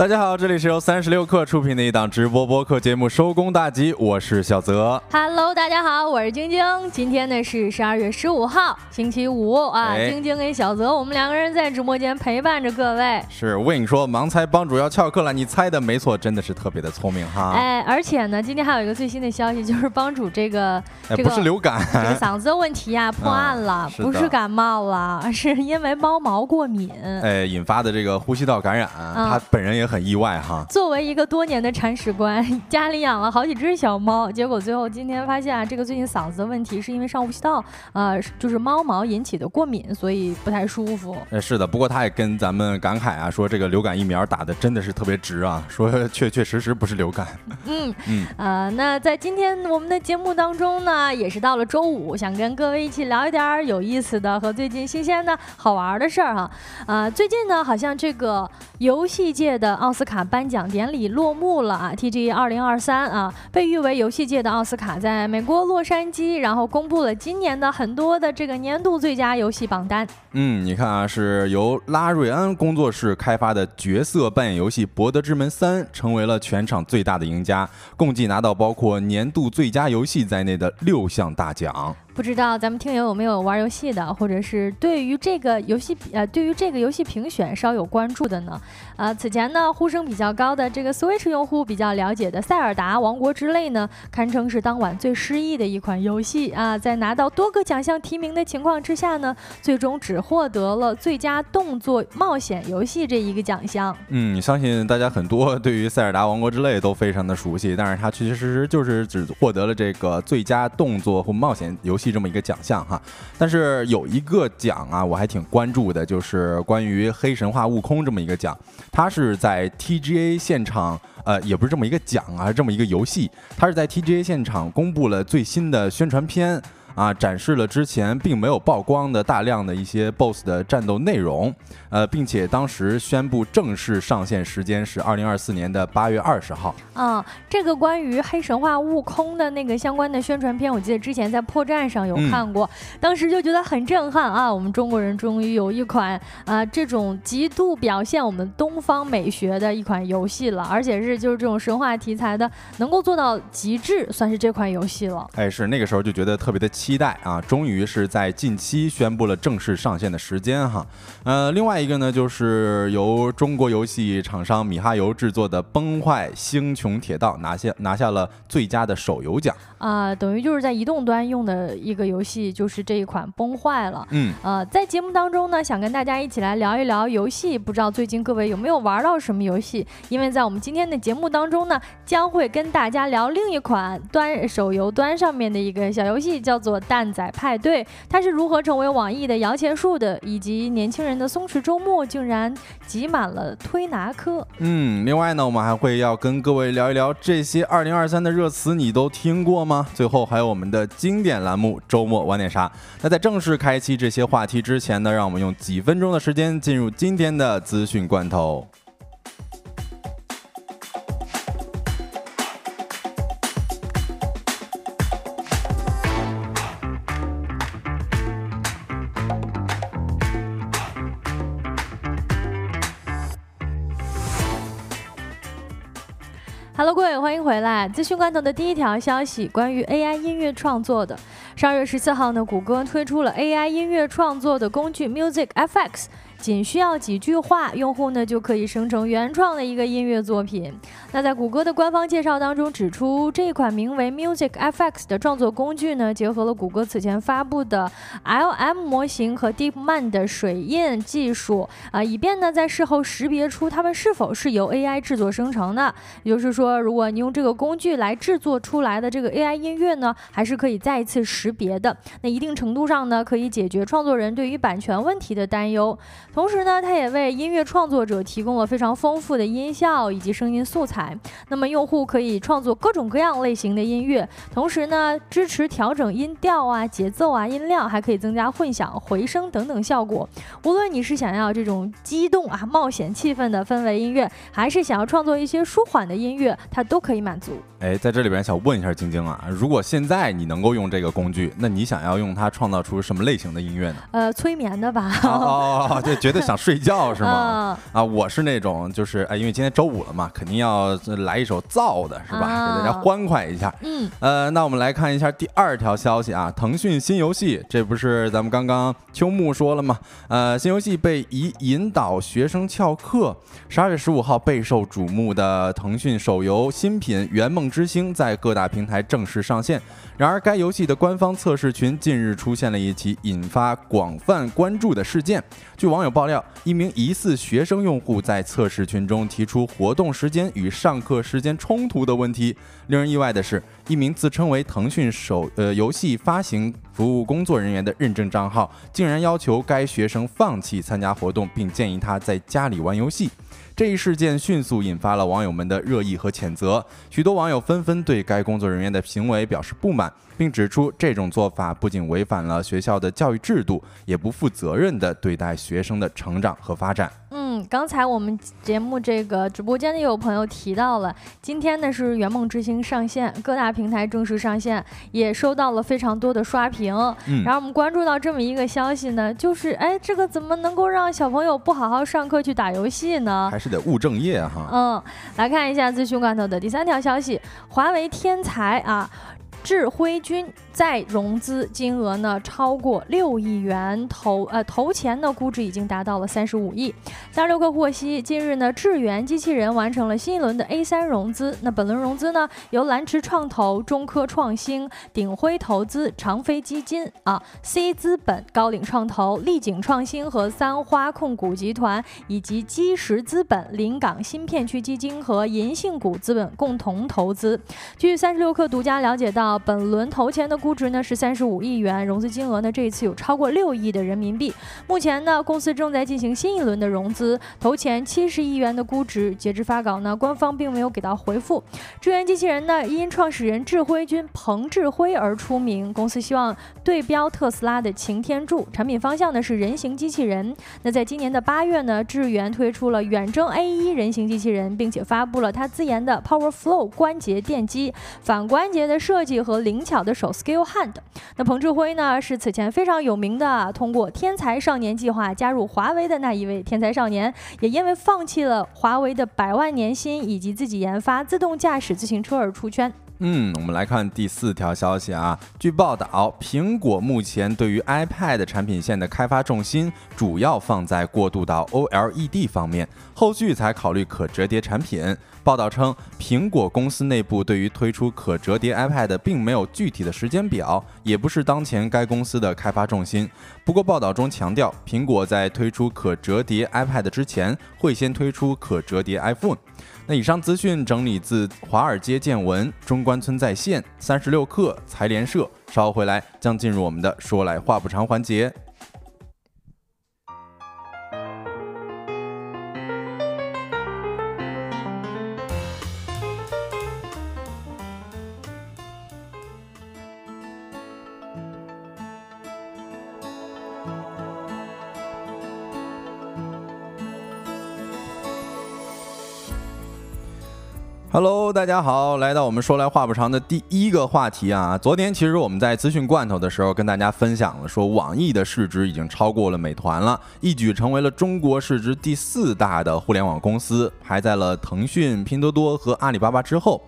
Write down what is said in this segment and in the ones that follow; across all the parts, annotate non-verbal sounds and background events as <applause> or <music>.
大家好，这里是由三十六克出品的一档直播播客节目《收工大吉》，我是小泽。Hello，大家好，我是晶晶。今天呢是十二月十五号，星期五啊。晶晶跟小泽，我们两个人在直播间陪伴着各位。是，我跟你说，盲猜帮主要翘课了，你猜的没错，真的是特别的聪明哈。哎，而且呢，今天还有一个最新的消息，就是帮主这个这个不是流感，这个嗓子的问题啊 <laughs> 破案了，不是感冒了，<laughs> 是因为猫毛过敏，哎，引发的这个呼吸道感染，他本人也。很意外哈，作为一个多年的铲屎官，<laughs> 家里养了好几只小猫，结果最后今天发现啊，这个最近嗓子的问题是因为上呼吸道，呃，就是猫毛引起的过敏，所以不太舒服。呃，是的，不过他也跟咱们感慨啊，说这个流感疫苗打的真的是特别值啊，<laughs> 说确确实实不是流感。<laughs> 嗯嗯，呃，那在今天我们的节目当中呢，也是到了周五，想跟各位一起聊一点有意思的和最近新鲜的好玩的事儿哈。啊，最近呢，好像这个游戏界的。奥斯卡颁奖典礼落幕了啊！TG 二零二三啊，被誉为游戏界的奥斯卡，在美国洛杉矶，然后公布了今年的很多的这个年度最佳游戏榜单。嗯，你看啊，是由拉瑞安工作室开发的角色扮演游戏《博德之门三》成为了全场最大的赢家，共计拿到包括年度最佳游戏在内的六项大奖。不知道咱们听友有没有玩游戏的，或者是对于这个游戏呃，对于这个游戏评选稍有关注的呢？呃，此前呢呼声比较高的这个 Switch 用户比较了解的《塞尔达王国之泪》呢，堪称是当晚最失意的一款游戏啊！在拿到多个奖项提名的情况之下呢，最终只获得了最佳动作冒险游戏这一个奖项。嗯，相信大家很多对于《塞尔达王国之泪》都非常的熟悉，但是它确确实实就是只获得了这个最佳动作或冒险游戏。这么一个奖项哈，但是有一个奖啊，我还挺关注的，就是关于《黑神话：悟空》这么一个奖，它是在 TGA 现场，呃，也不是这么一个奖啊，这么一个游戏，它是在 TGA 现场公布了最新的宣传片。啊，展示了之前并没有曝光的大量的一些 BOSS 的战斗内容，呃，并且当时宣布正式上线时间是二零二四年的八月二十号。啊，这个关于黑神话悟空的那个相关的宣传片，我记得之前在破站上有看过，当时就觉得很震撼啊！我们中国人终于有一款啊这种极度表现我们东方美学的一款游戏了，而且是就是这种神话题材的，能够做到极致，算是这款游戏了。哎，是那个时候就觉得特别的。期待啊！终于是在近期宣布了正式上线的时间哈。呃，另外一个呢，就是由中国游戏厂商米哈游制作的《崩坏：星穹铁道》拿下拿下了最佳的手游奖啊，等于就是在移动端用的一个游戏，就是这一款《崩坏》了。嗯，呃，在节目当中呢，想跟大家一起来聊一聊游戏，不知道最近各位有没有玩到什么游戏？因为在我们今天的节目当中呢，将会跟大家聊另一款端手游端上面的一个小游戏，叫做。做蛋仔派对，它是如何成为网易的摇钱树的，以及年轻人的松弛周末竟然挤满了推拿科。嗯，另外呢，我们还会要跟各位聊一聊这些二零二三的热词，你都听过吗？最后还有我们的经典栏目周末玩点啥？那在正式开启这些话题之前呢，让我们用几分钟的时间进入今天的资讯罐头。回来。资讯罐头的第一条消息，关于 AI 音乐创作的。十二月十四号呢，谷歌推出了 AI 音乐创作的工具 Music FX。仅需要几句话，用户呢就可以生成原创的一个音乐作品。那在谷歌的官方介绍当中指出，这款名为 Music FX 的创作工具呢，结合了谷歌此前发布的 LM 模型和 DeepMind 的水印技术啊，以便呢在事后识别出它们是否是由 AI 制作生成的。也就是说，如果你用这个工具来制作出来的这个 AI 音乐呢，还是可以再一次识别的。那一定程度上呢，可以解决创作人对于版权问题的担忧。同时呢，它也为音乐创作者提供了非常丰富的音效以及声音素材。那么用户可以创作各种各样类型的音乐，同时呢，支持调整音调啊、节奏啊、音量，还可以增加混响、回声等等效果。无论你是想要这种激动啊、冒险气氛的氛围音乐，还是想要创作一些舒缓的音乐，它都可以满足。哎，在这里边想问一下晶晶啊，如果现在你能够用这个工具，那你想要用它创造出什么类型的音乐呢？呃，催眠的吧。哦，对。觉得想睡觉 <laughs> 是吗？啊，我是那种就是哎，因为今天周五了嘛，肯定要来一首燥的，是吧？给大家欢快一下。嗯，呃，那我们来看一下第二条消息啊，腾讯新游戏，这不是咱们刚刚秋木说了吗？呃，新游戏被以引导学生翘课。十二月十五号备受瞩目的腾讯手游新品《圆梦之星》在各大平台正式上线。然而，该游戏的官方测试群近日出现了一起引发广泛关注的事件。据网友爆料，一名疑似学生用户在测试群中提出活动时间与上课时间冲突的问题。令人意外的是，一名自称为腾讯手呃游戏发行服务工作人员的认证账号，竟然要求该学生放弃参加活动，并建议他在家里玩游戏。这一事件迅速引发了网友们的热议和谴责，许多网友纷纷对该工作人员的行为表示不满，并指出这种做法不仅违反了学校的教育制度，也不负责任地对待学生的成长和发展。嗯，刚才我们节目这个直播间的有朋友提到了，今天呢是《圆梦之星》上线，各大平台正式上线，也收到了非常多的刷屏。嗯，然后我们关注到这么一个消息呢，就是哎，这个怎么能够让小朋友不好好上课去打游戏呢？还是得务正业哈。嗯，来看一下资讯罐头的第三条消息，华为天才啊。智辉君再融资金额呢超过六亿元，投呃投前呢估值已经达到了三十五亿。三十六氪获悉，近日呢智源机器人完成了新一轮的 A 三融资。那本轮融资呢由蓝驰创投、中科创新、鼎晖投资、长飞基金啊、C 资本、高瓴创投、丽景创新和三花控股集团以及基石资本、临港新片区基金和银杏谷资本共同投资。据三十六氪独家了解到。本轮投前的估值呢是三十五亿元，融资金额呢这一次有超过六亿的人民币。目前呢，公司正在进行新一轮的融资，投前七十亿元的估值。截至发稿呢，官方并没有给到回复。智源机器人呢，因创始人智辉君彭智辉而出名。公司希望对标特斯拉的擎天柱，产品方向呢是人形机器人。那在今年的八月呢，智源推出了远征 A 一人形机器人，并且发布了它自研的 Power Flow 关节电机，反关节的设计。和灵巧的手 Skill Hand，那彭志辉呢是此前非常有名的，通过天才少年计划加入华为的那一位天才少年，也因为放弃了华为的百万年薪以及自己研发自动驾驶自行车而出圈。嗯，我们来看第四条消息啊。据报道，苹果目前对于 iPad 产品线的开发重心主要放在过渡到 OLED 方面，后续才考虑可折叠产品。报道称，苹果公司内部对于推出可折叠 iPad 并没有具体的时间表，也不是当前该公司的开发重心。不过，报道中强调，苹果在推出可折叠 iPad 之前，会先推出可折叠 iPhone。那以上资讯整理自华尔街见闻、中关村在线、三十六氪、财联社。稍后回来将进入我们的说来话不长环节。大家好，来到我们说来话不长的第一个话题啊。昨天其实我们在资讯罐头的时候跟大家分享了，说网易的市值已经超过了美团了，一举成为了中国市值第四大的互联网公司，排在了腾讯、拼多多和阿里巴巴之后。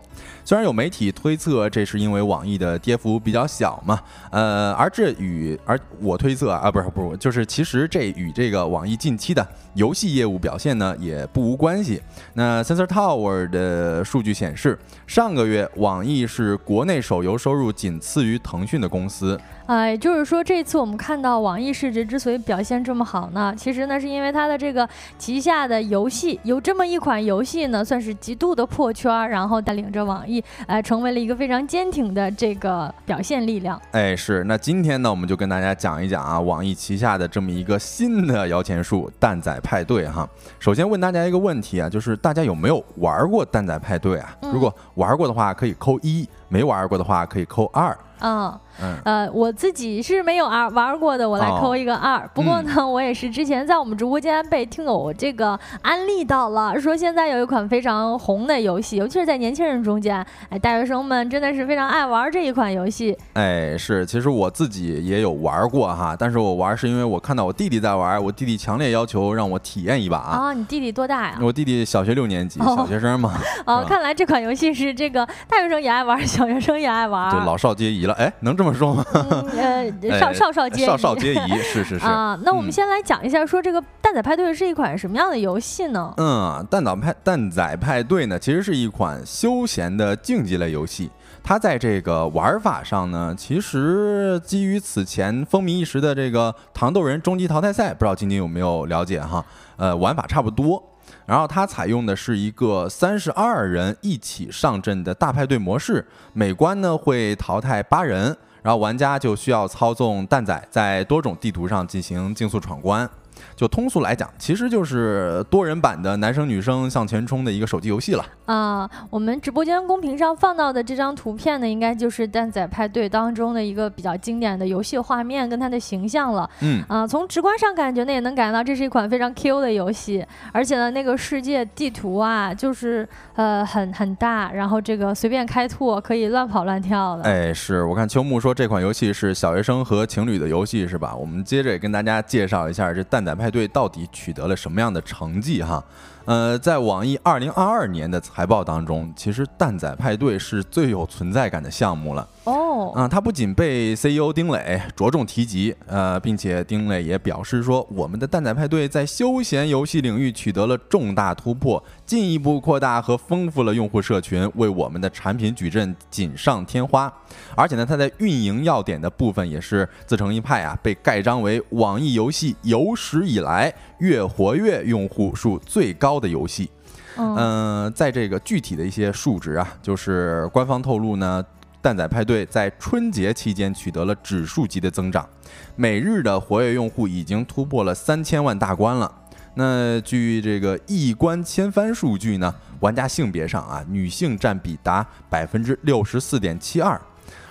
虽然有媒体推测这是因为网易的跌幅比较小嘛，呃，而这与而我推测啊，不是不是，就是其实这与这个网易近期的游戏业务表现呢也不无关系。那 Sensor Tower 的数据显示，上个月网易是国内手游收入仅次于腾讯的公司。哎，就是说这次我们看到网易市值之所以表现这么好呢，其实呢是因为它的这个旗下的游戏有这么一款游戏呢，算是极度的破圈，然后带领着网易，呃，成为了一个非常坚挺的这个表现力量。哎，是。那今天呢，我们就跟大家讲一讲啊，网易旗下的这么一个新的摇钱树——蛋仔派对哈。首先问大家一个问题啊，就是大家有没有玩过蛋仔派对啊？如果玩过的话，可以扣一。没玩过的话可以扣二。嗯，呃，我自己是没有玩玩过的，我来扣一个二。不过呢，<laughs> 我也是之前在我们直播间被听友这个安利到了，说现在有一款非常红的游戏，尤其是在年轻人中间，哎，大学生们真的是非常爱玩这一款游戏。哎，是，其实我自己也有玩过哈，但是我玩是因为我看到我弟弟在玩，我弟弟强烈要求让我体验一把啊。你弟弟多大呀？我弟弟小学六年级，小学生嘛。<laughs> 哦，看来这款游戏是这个大学生也爱玩，小学生也爱玩，对，老少皆宜了。哎，能这么说吗？呃，<laughs> 少少少皆少少皆宜，是是是 <laughs> 啊。那我们先来讲一下，说这个蛋仔派对是一款什么样的游戏呢？嗯，蛋仔派蛋仔派对呢，其实是一款休闲的竞技类游戏。它在这个玩法上呢，其实基于此前风靡一时的这个糖豆人终极淘汰赛，不知道晶晶有没有了解哈？呃，玩法差不多。然后它采用的是一个三十二人一起上阵的大派对模式，每关呢会淘汰八人，然后玩家就需要操纵蛋仔在多种地图上进行竞速闯关。就通俗来讲，其实就是多人版的男生女生向前冲的一个手机游戏了。啊，我们直播间公屏上放到的这张图片呢，应该就是蛋仔派对当中的一个比较经典的游戏画面跟它的形象了。嗯，啊，从直观上感觉呢，也能感觉到这是一款非常 Q 的游戏，而且呢，那个世界地图啊，就是呃很很大，然后这个随便开拓，可以乱跑乱跳的。哎，是我看秋木说这款游戏是小学生和情侣的游戏是吧？我们接着也跟大家介绍一下这蛋仔派对到底取得了什么样的成绩哈。呃，在网易二零二二年的财报当中，其实蛋仔派对是最有存在感的项目了。哦，啊，它不仅被 CEO 丁磊着重提及，呃，并且丁磊也表示说，我们的蛋仔派对在休闲游戏领域取得了重大突破，进一步扩大和丰富了用户社群，为我们的产品矩阵锦上添花。而且呢，它在运营要点的部分也是自成一派啊，被盖章为网易游戏有史以来月活跃用户数最高的游戏。嗯，在这个具体的一些数值啊，就是官方透露呢。蛋仔派对在春节期间取得了指数级的增长，每日的活跃用户已经突破了三千万大关了。那据这个一关千帆数据呢，玩家性别上啊，女性占比达百分之六十四点七二，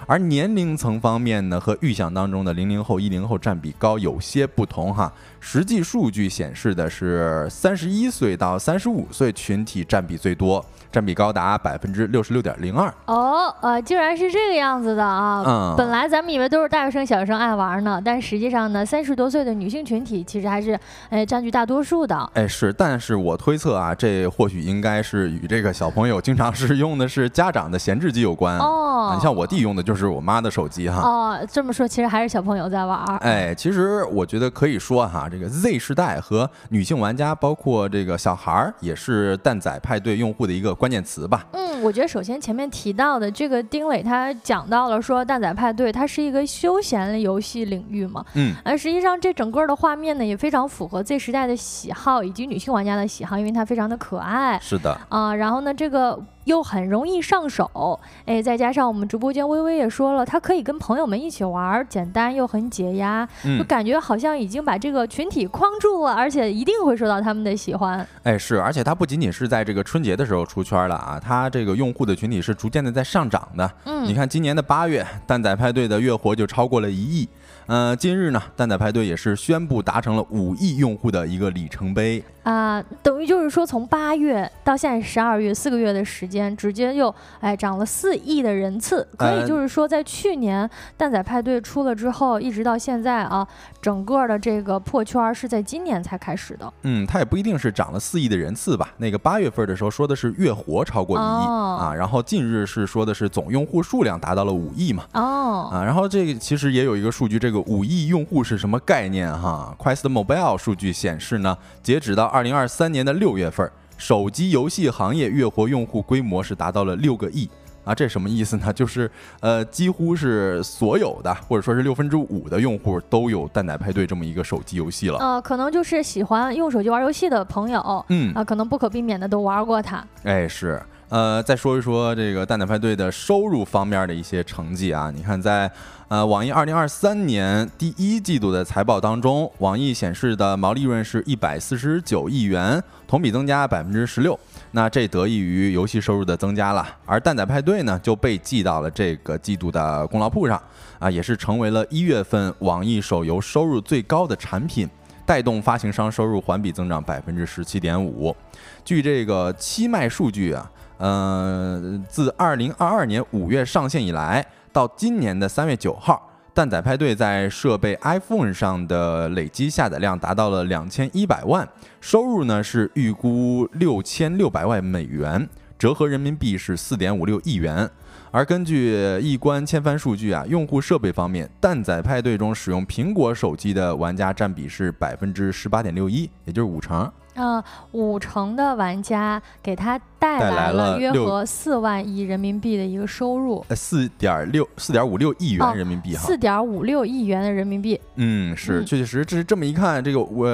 而年龄层方面呢，和预想当中的零零后、一零后占比高有些不同哈。实际数据显示的是三十一岁到三十五岁群体占比最多。占比高达百分之六十六点零二哦，呃，竟然是这个样子的啊！嗯，本来咱们以为都是大学生、小学生爱玩呢，但实际上呢，三十多岁的女性群体其实还是哎占据大多数的。哎，是，但是我推测啊，这或许应该是与这个小朋友经常是用的是家长的闲置机有关哦。你像我弟用的就是我妈的手机哈。哦，这么说其实还是小朋友在玩。哎，其实我觉得可以说哈，这个 Z 时代和女性玩家，包括这个小孩儿，也是蛋仔派对用户的一个。关键词吧。嗯，我觉得首先前面提到的这个丁磊，他讲到了说蛋仔派对它是一个休闲的游戏领域嘛。嗯，而实际上这整个的画面呢，也非常符合 Z 时代的喜好以及女性玩家的喜好，因为它非常的可爱。是的。啊，然后呢，这个。又很容易上手，哎，再加上我们直播间微微也说了，它可以跟朋友们一起玩，简单又很解压，就感觉好像已经把这个群体框住了，而且一定会受到他们的喜欢。哎，是，而且它不仅仅是在这个春节的时候出圈了啊，它这个用户的群体是逐渐的在上涨的。嗯，你看今年的八月，蛋仔派对的月活就超过了一亿。呃，近日呢，蛋仔派对也是宣布达成了五亿用户的一个里程碑啊，等于就是说从八月到现在十二月四个月的时间，直接又哎涨了四亿的人次，可以就是说在去年蛋仔派对出了之后，一直到现在啊，整个的这个破圈是在今年才开始的。嗯，它也不一定是涨了四亿的人次吧？那个八月份的时候说的是月活超过一亿啊，然后近日是说的是总用户数量达到了五亿嘛？哦，啊，然后这个其实也有一个数据，这个。五亿用户是什么概念？哈，Quest Mobile 数据显示呢，截止到二零二三年的六月份，手机游戏行业月活用户规模是达到了六个亿啊！这什么意思呢？<laughs> 就是呃，几乎是所有的，或者说是六分之五的用户都有蛋奶派对这么一个手机游戏了。呃，可能就是喜欢用手机玩游戏的朋友，嗯啊，可能不可避免的都玩过它。哎，是。呃，再说一说这个蛋仔派对的收入方面的一些成绩啊，你看在呃网易二零二三年第一季度的财报当中，网易显示的毛利润是一百四十九亿元，同比增加百分之十六。那这得益于游戏收入的增加了，而蛋仔派对呢就被记到了这个季度的功劳簿上啊，也是成为了一月份网易手游收入最高的产品。带动发行商收入环比增长百分之十七点五。据这个七卖数据啊，呃，自二零二二年五月上线以来，到今年的三月九号，蛋仔派对在设备 iPhone 上的累计下载量达到了两千一百万，收入呢是预估六千六百万美元，折合人民币是四点五六亿元。而根据易观千帆数据啊，用户设备方面，蛋仔派对中使用苹果手机的玩家占比是百分之十八点六一，也就是五成。呃，五成的玩家给他带来了约合四万亿人民币的一个收入，呃，四点六四点五六亿元人民币哈，四点五六亿元的人民币。嗯，是，确确实，这是这么一看，这个我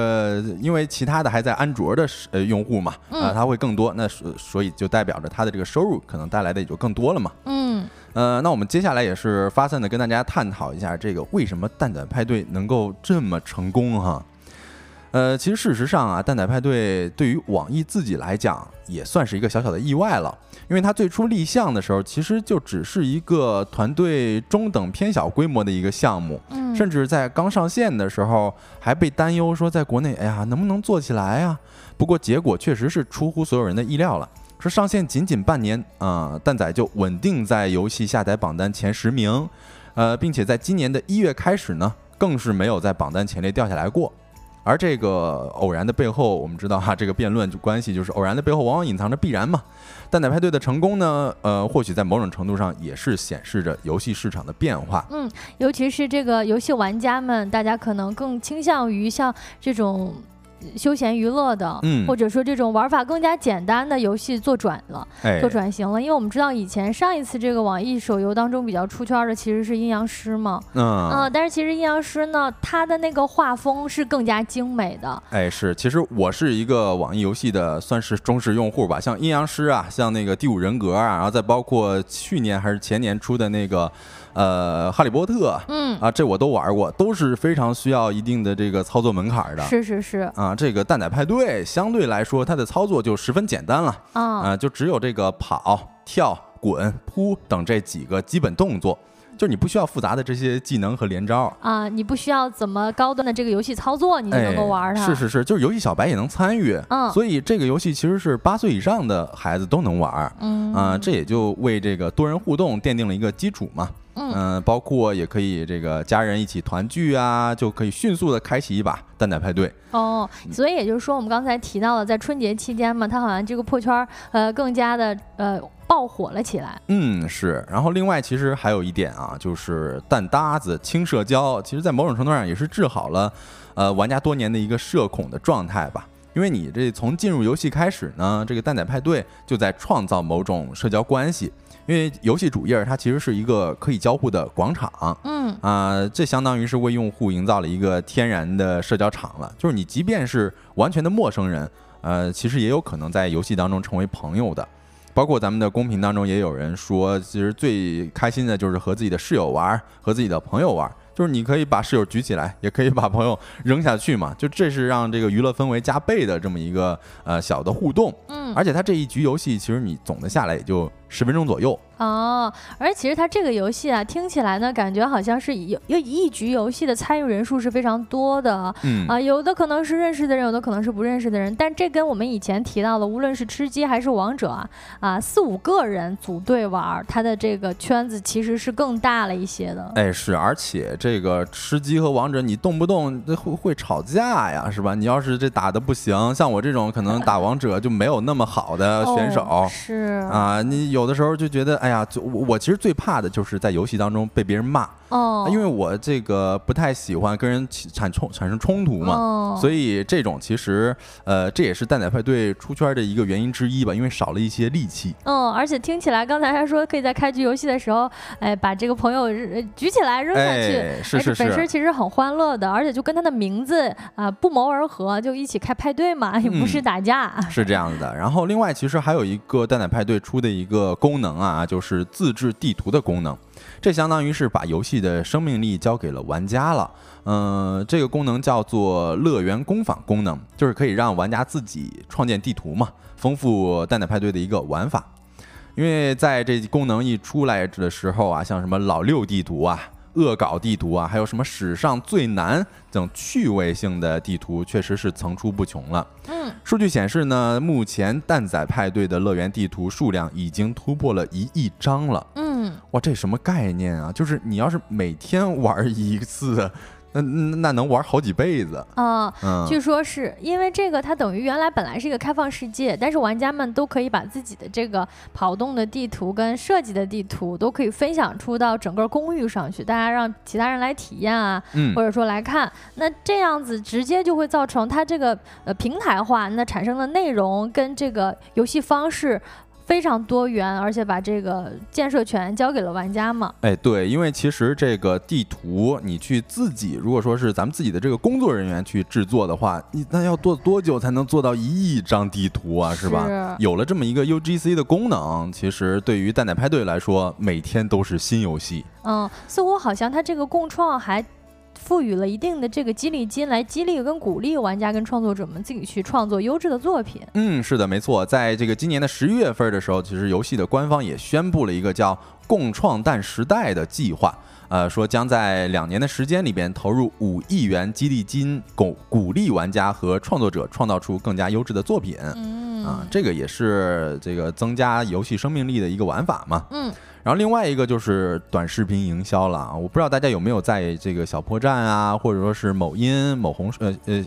因为其他的还在安卓的呃用户嘛，啊，他会更多，那所所以就代表着他的这个收入可能带来的也就更多了嘛。嗯，呃，那我们接下来也是发散的跟大家探讨一下，这个为什么蛋仔派对能够这么成功哈。呃，其实事实上啊，蛋仔派对对于网易自己来讲也算是一个小小的意外了，因为它最初立项的时候，其实就只是一个团队中等偏小规模的一个项目，嗯，甚至在刚上线的时候还被担忧说在国内，哎呀，能不能做起来啊？不过结果确实是出乎所有人的意料了，说上线仅仅半年啊，蛋仔就稳定在游戏下载榜单前十名，呃，并且在今年的一月开始呢，更是没有在榜单前列掉下来过。而这个偶然的背后，我们知道哈，这个辩论就关系就是偶然的背后往往隐藏着必然嘛。蛋仔派对的成功呢，呃，或许在某种程度上也是显示着游戏市场的变化。嗯，尤其是这个游戏玩家们，大家可能更倾向于像这种。休闲娱乐的，或者说这种玩法更加简单的游戏做转了，做转型了。因为我们知道以前上一次这个网易手游当中比较出圈的其实是阴阳师嘛，嗯，但是其实阴阳师呢，它的那个画风是更加精美的。哎，是，其实我是一个网易游戏的算是忠实用户吧，像阴阳师啊，像那个第五人格啊，然后再包括去年还是前年出的那个。呃，哈利波特，嗯啊，这我都玩过，都是非常需要一定的这个操作门槛的。是是是。啊，这个蛋仔派对相对来说，它的操作就十分简单了。啊，就只有这个跑、跳、滚、扑等这几个基本动作，就是你不需要复杂的这些技能和连招。啊，你不需要怎么高端的这个游戏操作，你就能够玩它。是是是，就是游戏小白也能参与。嗯。所以这个游戏其实是八岁以上的孩子都能玩。嗯。啊，这也就为这个多人互动奠定了一个基础嘛。嗯，包括也可以这个家人一起团聚啊，就可以迅速的开启一把蛋仔派对。哦，所以也就是说，我们刚才提到了，在春节期间嘛，它好像这个破圈呃更加的呃爆火了起来。嗯，是。然后另外其实还有一点啊，就是蛋搭子轻社交，其实在某种程度上也是治好了呃玩家多年的一个社恐的状态吧。因为你这从进入游戏开始呢，这个蛋仔派对就在创造某种社交关系。因为游戏主页它其实是一个可以交互的广场，嗯啊，这相当于是为用户营造了一个天然的社交场了。就是你即便是完全的陌生人，呃，其实也有可能在游戏当中成为朋友的。包括咱们的公屏当中也有人说，其实最开心的就是和自己的室友玩，和自己的朋友玩。就是你可以把室友举起来，也可以把朋友扔下去嘛，就这是让这个娱乐氛围加倍的这么一个呃小的互动。嗯，而且它这一局游戏，其实你总的下来也就十分钟左右。哦，而其实它这个游戏啊，听起来呢，感觉好像是有有一局游戏的参与人数是非常多的。嗯啊，有的可能是认识的人，有的可能是不认识的人。但这跟我们以前提到的，无论是吃鸡还是王者啊，啊四五个人组队玩，它的这个圈子其实是更大了一些的。哎，是，而且这个吃鸡和王者，你动不动会会吵架呀，是吧？你要是这打的不行，像我这种可能打王者就没有那么好的选手，是啊，你有。有的时候就觉得，哎呀，我我其实最怕的就是在游戏当中被别人骂。哦，因为我这个不太喜欢跟人产冲产生冲突嘛，所以这种其实呃这也是蛋仔派对出圈的一个原因之一吧，因为少了一些戾气。嗯，而且听起来刚才还说可以在开局游戏的时候，哎，把这个朋友举起来扔下去，是是是，本身其实很欢乐的，而且就跟他的名字啊不谋而合，就一起开派对嘛，也不是打架。是这样子的。然后另外其实还有一个蛋仔派对出的一个功能啊，就是自制地图的功能。这相当于是把游戏的生命力交给了玩家了。嗯，这个功能叫做乐园工坊功能，就是可以让玩家自己创建地图嘛，丰富蛋仔派对的一个玩法。因为在这功能一出来的时候啊，像什么老六地图啊。恶搞地图啊，还有什么史上最难等趣味性的地图，确实是层出不穷了。嗯，数据显示呢，目前蛋仔派对的乐园地图数量已经突破了一亿张了。嗯，哇，这什么概念啊？就是你要是每天玩一次。那那能玩好几辈子啊！据说是因为这个，它等于原来本来是一个开放世界，但是玩家们都可以把自己的这个跑动的地图跟设计的地图都可以分享出到整个公寓上去，大家让其他人来体验啊，或者说来看。那这样子直接就会造成它这个呃平台化，那产生的内容跟这个游戏方式。非常多元，而且把这个建设权交给了玩家嘛？哎，对，因为其实这个地图你去自己，如果说是咱们自己的这个工作人员去制作的话，你那要做多久才能做到一亿张地图啊？是吧？有了这么一个 UGC 的功能，其实对于蛋奶派对来说，每天都是新游戏。嗯，似乎好像它这个共创还。赋予了一定的这个激励金，来激励跟鼓励玩家跟创作者们自己去创作优质的作品。嗯，是的，没错。在这个今年的十一月份的时候，其实游戏的官方也宣布了一个叫“共创蛋时代”的计划，呃，说将在两年的时间里边投入五亿元激励金，鼓鼓励玩家和创作者创造出更加优质的作品。嗯，啊，这个也是这个增加游戏生命力的一个玩法嘛。嗯。然后另外一个就是短视频营销了啊，我不知道大家有没有在这个小破站啊，或者说是某音、某红呃呃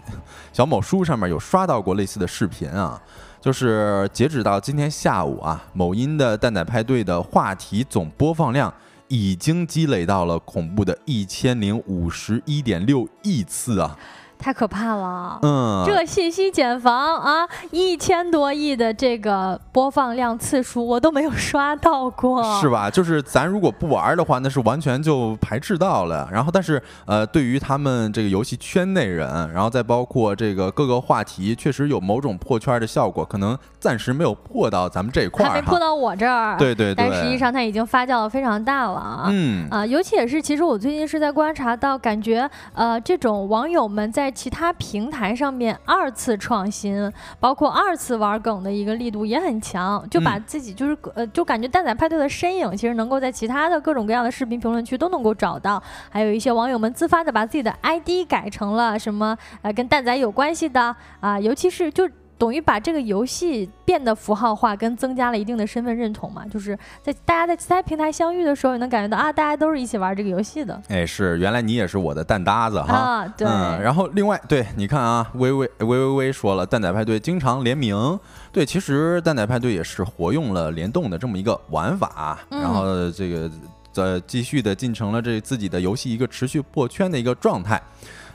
小某书上面有刷到过类似的视频啊，就是截止到今天下午啊，某音的蛋仔派对的话题总播放量已经积累到了恐怖的一千零五十一点六亿次啊。太可怕了，嗯，这信息茧房啊，一千多亿的这个播放量次数，我都没有刷到过，是吧？就是咱如果不玩的话，那是完全就排斥到了。然后，但是呃，对于他们这个游戏圈内人，然后再包括这个各个话题，确实有某种破圈的效果，可能暂时没有破到咱们这一块，还没破到我这儿，对对对。但实际上它已经发酵的非常大了啊，嗯啊，尤其也是，其实我最近是在观察到，感觉呃，这种网友们在。其他平台上面二次创新，包括二次玩梗的一个力度也很强，就把自己就是呃，就感觉蛋仔派对的身影，其实能够在其他的各种各样的视频评论区都能够找到。还有一些网友们自发的把自己的 ID 改成了什么呃跟蛋仔有关系的啊，尤其是就。等于把这个游戏变得符号化，跟增加了一定的身份认同嘛，就是在大家在其他平台相遇的时候，也能感觉到啊，大家都是一起玩这个游戏的。哎，是，原来你也是我的蛋搭子哈。啊，对。嗯，然后另外，对，你看啊，微微微微微说了，蛋仔派对经常联名，对，其实蛋仔派对也是活用了联动的这么一个玩法，然后这个在继续的进程了这自己的游戏一个持续破圈的一个状态。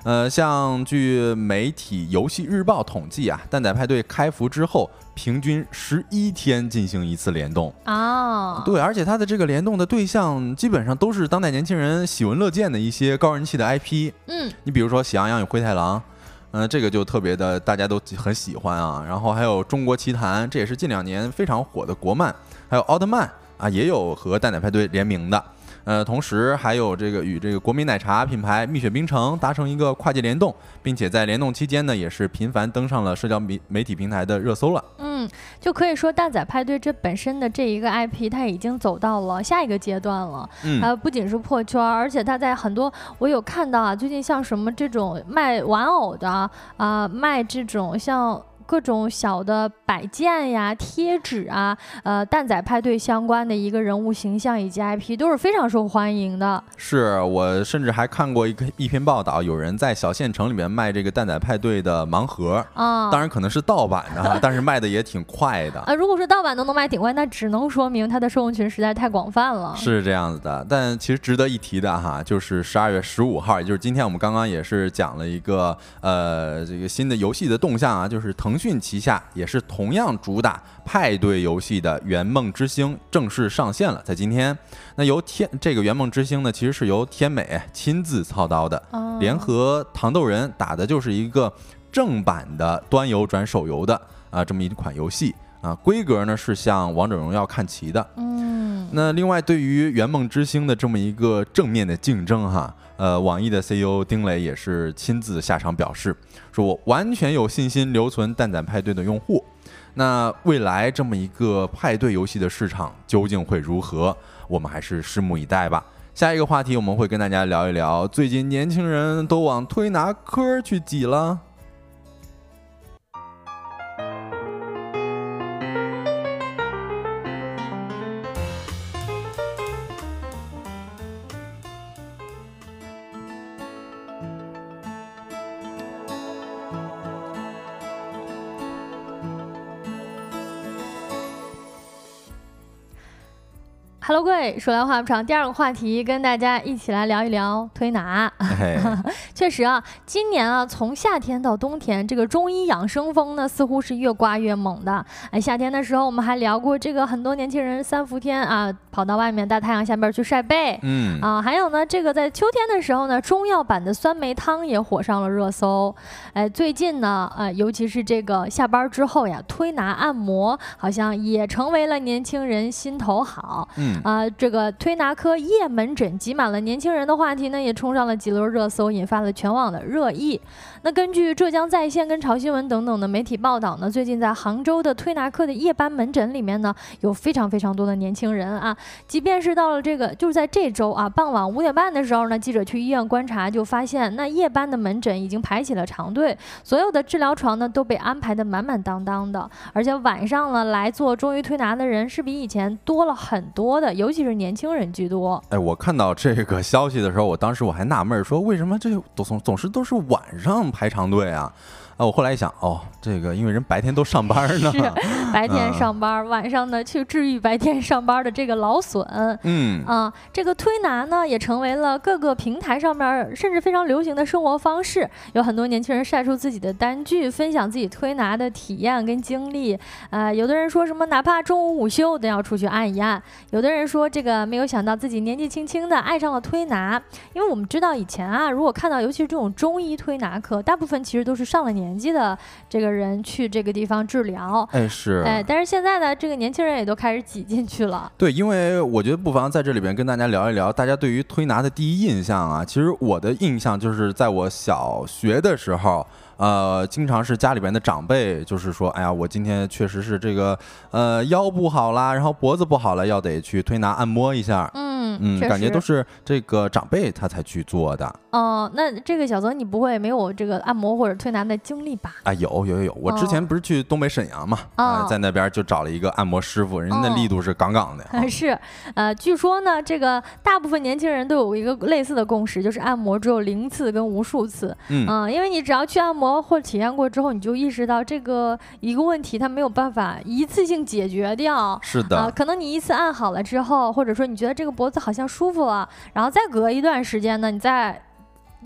呃，像据媒体游戏日报统计啊，蛋仔派对开服之后，平均十一天进行一次联动啊。对，而且它的这个联动的对象基本上都是当代年轻人喜闻乐见的一些高人气的 IP。嗯，你比如说《喜羊羊与灰太狼》，嗯，这个就特别的大家都很喜欢啊。然后还有《中国奇谭》，这也是近两年非常火的国漫。还有奥特曼啊，也有和蛋仔派对联名的。呃，同时还有这个与这个国民奶茶品牌蜜雪冰城达成一个跨界联动，并且在联动期间呢，也是频繁登上了社交媒媒体平台的热搜了。嗯，就可以说蛋仔派对这本身的这一个 IP，它已经走到了下一个阶段了。嗯，它不仅是破圈，而且它在很多我有看到啊，最近像什么这种卖玩偶的啊，卖这种像。各种小的摆件呀、贴纸啊，呃，蛋仔派对相关的一个人物形象以及 IP 都是非常受欢迎的。是我甚至还看过一个一篇报道，有人在小县城里面卖这个蛋仔派对的盲盒啊，当然可能是盗版的，但是卖的也挺快的。<laughs> 啊，如果说盗版都能卖挺快，那只能说明它的受众群实在太广泛了。是这样子的，但其实值得一提的哈，就是十二月十五号，也就是今天，我们刚刚也是讲了一个呃这个新的游戏的动向啊，就是腾讯旗下也是同样主打派对游戏的《圆梦之星》正式上线了，在今天。那由天这个《圆梦之星》呢，其实是由天美亲自操刀的，联合糖豆人打的就是一个正版的端游转手游的啊这么一款游戏啊，规格呢是向《王者荣耀》看齐的。嗯，那另外对于《圆梦之星》的这么一个正面的竞争哈，呃，网易的 CEO 丁磊也是亲自下场表示，说我完全有信心留存蛋仔派对的用户。那未来这么一个派对游戏的市场究竟会如何？我们还是拭目以待吧。下一个话题，我们会跟大家聊一聊，最近年轻人都往推拿科去挤了。说来话不长，第二个话题跟大家一起来聊一聊推拿。<laughs> 确实啊，今年啊，从夏天到冬天，这个中医养生风呢，似乎是越刮越猛的。哎，夏天的时候我们还聊过这个，很多年轻人三伏天啊，跑到外面大太阳下边去晒背。嗯啊，还有呢，这个在秋天的时候呢，中药版的酸梅汤也火上了热搜。哎，最近呢，呃，尤其是这个下班之后呀，推拿按摩好像也成为了年轻人心头好。嗯。啊，这个推拿科夜门诊挤满了年轻人的话题呢，也冲上了几轮热搜，引发了全网的热议。那根据浙江在线跟潮新闻等等的媒体报道呢，最近在杭州的推拿科的夜班门诊里面呢，有非常非常多的年轻人啊。即便是到了这个，就是在这周啊，傍晚五点半的时候呢，记者去医院观察，就发现那夜班的门诊已经排起了长队，所有的治疗床呢都被安排的满满当当的，而且晚上呢来做中医推拿的人是比以前多了很多的。尤其是年轻人居多。哎，我看到这个消息的时候，我当时我还纳闷说，为什么这总总是都是晚上排长队啊？啊，我后来一想，哦，这个因为人白天都上班呢，是 <laughs> 白天上班，晚上呢去治愈白天上班的这个劳损。嗯啊，这个推拿呢也成为了各个平台上面甚至非常流行的生活方式。有很多年轻人晒出自己的单据，分享自己推拿的体验跟经历。呃，有的人说什么哪怕中午午休都要出去按一按。有的人说这个没有想到自己年纪轻轻的爱上了推拿，因为我们知道以前啊，如果看到尤其是这种中医推拿课，大部分其实都是上了年。年纪的这个人去这个地方治疗，哎是，哎，但是现在呢，这个年轻人也都开始挤进去了。对，因为我觉得不妨在这里边跟大家聊一聊，大家对于推拿的第一印象啊。其实我的印象就是在我小学的时候。呃，经常是家里边的长辈，就是说，哎呀，我今天确实是这个，呃，腰不好啦，然后脖子不好了，要得去推拿按摩一下。嗯嗯，感觉都是这个长辈他才去做的。哦，那这个小泽，你不会没有这个按摩或者推拿的经历吧？啊，有有有有，我之前不是去东北沈阳嘛，啊，在那边就找了一个按摩师傅，人家的力度是杠杠的。是，呃，据说呢，这个大部分年轻人都有一个类似的共识，就是按摩只有零次跟无数次。嗯，因为你只要去按摩。或体验过之后，你就意识到这个一个问题，它没有办法一次性解决掉。是的，啊，可能你一次按好了之后，或者说你觉得这个脖子好像舒服了，然后再隔一段时间呢，你再。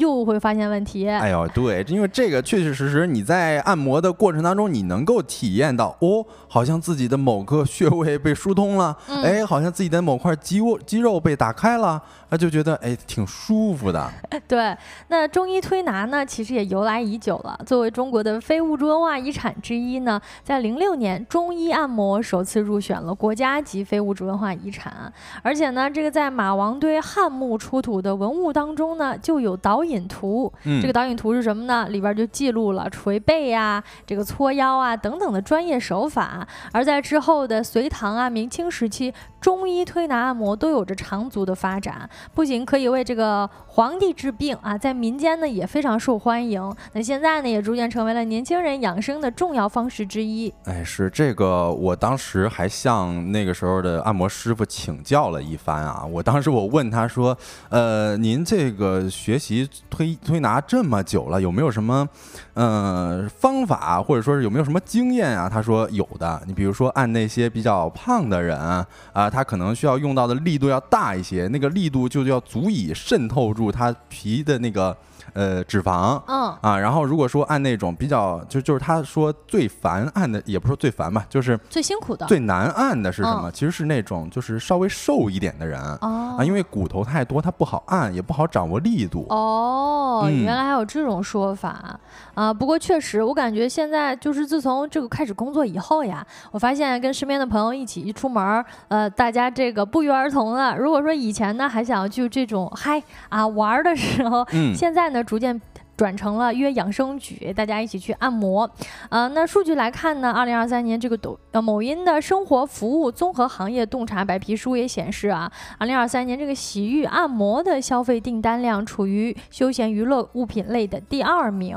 又会发现问题。哎呦，对，因为这个确确实实你在按摩的过程当中，你能够体验到，哦，好像自己的某个穴位被疏通了，哎，好像自己的某块肌肉肌肉被打开了，那就觉得哎挺舒服的。<laughs> 对，那中医推拿呢，其实也由来已久了。作为中国的非物质文化遗产之一呢，在零六年，中医按摩首次入选了国家级非物质文化遗产。而且呢，这个在马王堆汉墓出土的文物当中呢，就有导演。引图。嗯这个导引图是什么呢？里边就记录了捶背呀、这个搓腰啊等等的专业手法。而在之后的隋唐啊、明清时期，中医推拿按摩都有着长足的发展，不仅可以为这个皇帝治病啊，在民间呢也非常受欢迎。那现在呢，也逐渐成为了年轻人养生的重要方式之一。哎，是这个，我当时还向那个时候的按摩师傅请教了一番啊。我当时我问他说，呃，您这个学习推推拿这么久了，有没有什么呃方法，或者说是有没有什么经验啊？他说有的。你比如说按那些比较胖的人啊、他可能需要用到的力度要大一些，那个力度就要足以渗透住他皮的那个呃脂肪。嗯啊，然后如果说按那种比较，就就是他说最烦按的，也不是说最烦吧，就是最辛苦的最难按的是什么？嗯其实是那种就是稍微瘦一点的人、哦啊，因为骨头太多，他不好按，也不好掌握力度。哦，嗯原来还有这种说法啊！不过确实，我感觉现在就是自从这个开始工作以后呀，我发现跟身边的朋友一起一出门，呃，大家这个不约而同的。如果说以前呢还想要去这种嗨啊玩的时候，嗯，现在呢逐渐。转成了约养生局，大家一起去按摩。呃，那数据来看呢，二零二三年这个抖呃某音的生活服务综合行业洞察白皮书也显示啊，二零二三年这个洗浴按摩的消费订单量处于休闲娱乐物品类的第二名，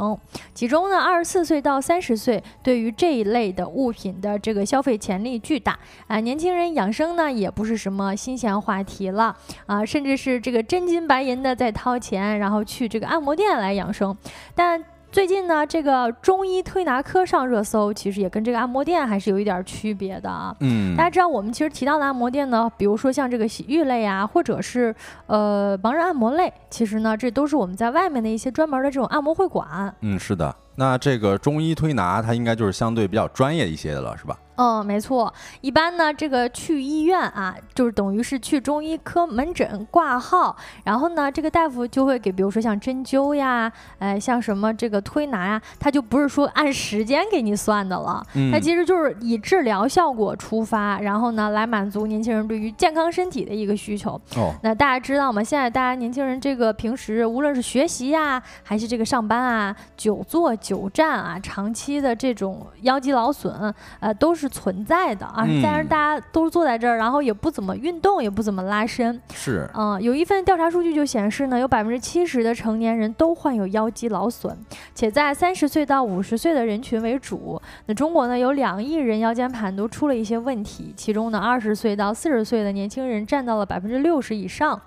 其中呢，二十四岁到三十岁对于这一类的物品的这个消费潜力巨大。啊、年轻人养生呢也不是什么新鲜话题了。啊、甚至是这个真金白银的在掏钱，然后去这个按摩店来养生，但。最近呢，这个中医推拿科上热搜，其实也跟这个按摩店还是有一点儿区别的啊。嗯大家知道，我们其实提到的按摩店呢，比如说像这个洗浴类啊，或者是呃盲人按摩类，其实呢，这都是我们在外面的一些专门的这种按摩会馆。嗯，是的。那这个中医推拿，它应该就是相对比较专业一些的了，是吧？嗯，没错。一般呢，这个去医院啊，就是等于是去中医科门诊挂号，然后呢，这个大夫就会给，比如说像针灸呀，呃，像什么这个推拿呀，他就不是说按时间给你算的了，嗯其实就是以治疗效果出发，然后呢，来满足年轻人对于健康身体的一个需求。哦，那大家知道吗？现在大家年轻人这个平时无论是学习呀、还是这个上班啊，久坐久站啊，长期的这种腰肌劳损，呃，都是存在的啊。嗯但是大家都坐在这儿，然后也不怎么运动，也不怎么拉伸。是，嗯、有一份调查数据就显示呢，有百分之七十的成年人都患有腰肌劳损，且在三十岁到五十岁的人群为主。那中国呢，有两亿人腰间盘都出了一些问题，其中呢，二十岁到四十岁的年轻人占到了百分之六十以上。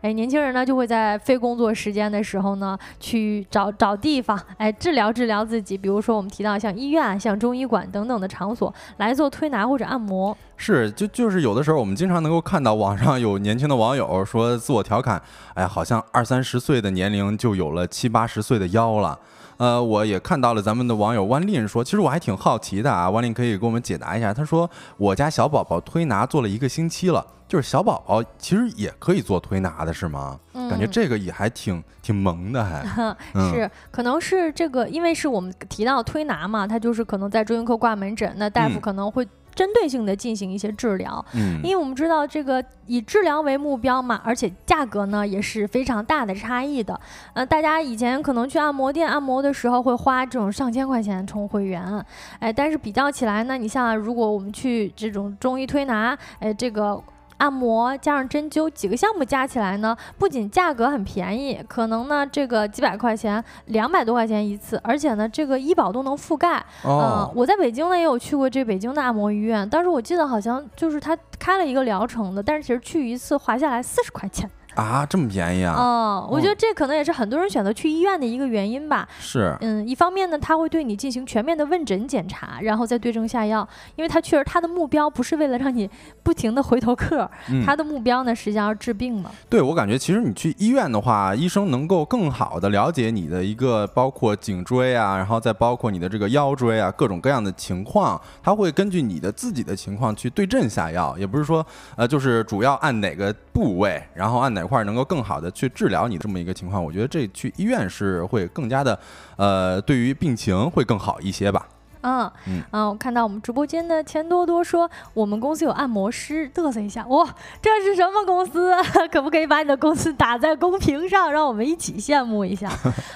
哎，年轻人呢就会在非工作时间的时候呢，去找找地方，哎，治疗治疗自己。比如说我们提到像医院、像中医馆等等的场所来做推拿或者按摩。是，就就是有的时候我们经常能够看到网上有年轻的网友说自我调侃，哎，好像二三十岁的年龄就有了七八十岁的腰了。呃，我也看到了咱们的网友万令说，其实我还挺好奇的啊，万令可以给我们解答一下。他说我家小宝宝推拿做了一个星期了，就是小宝宝其实也可以做推拿的是吗？嗯，感觉这个也还挺挺萌的还。<laughs> 嗯是，可能是这个，因为是我们提到推拿嘛，他就是可能在中医科挂门诊，那大夫嗯可能会针对性的进行一些治疗，嗯因为我们知道这个以治疗为目标嘛，而且价格呢也是非常大的差异的。呃，大家以前可能去按摩店按摩的时候会花这种上千块钱充会员，哎，但是比较起来呢，你像如果我们去这种中医推拿，哎，这个。按摩加上针灸几个项目加起来呢，不仅价格很便宜，可能呢这个几百块钱、两百多块钱一次，而且呢这个医保都能覆盖。哦嗯，，我在北京呢也有去过这北京的按摩医院，当时我记得好像就是他开了一个疗程的，但是其实去一次划下来四十块钱。啊，这么便宜啊？嗯，我觉得这可能也是很多人选择去医院的一个原因吧。是，嗯，一方面呢，他会对你进行全面的问诊检查，然后再对症下药，因为他确实他的目标不是为了让你 <laughs> 不停的回头客，嗯他的目标呢实际上是治病嘛。对我感觉，其实你去医院的话，医生能够更好的了解你的一个包括颈椎啊，然后再包括你的这个腰椎啊，各种各样的情况，他会根据你的自己的情况去对症下药，也不是说呃就是主要按哪个部位，然后按哪块能够更好的去治疗你这么一个情况。我觉得这去医院是会更加的呃，对于病情会更好一些吧。嗯嗯，我看到我们直播间的钱多多说，我们公司有按摩师，嘚瑟一下，哇，这是什么公司？<laughs> 可不可以把你的公司打在公屏上，让我们一起羡慕一下？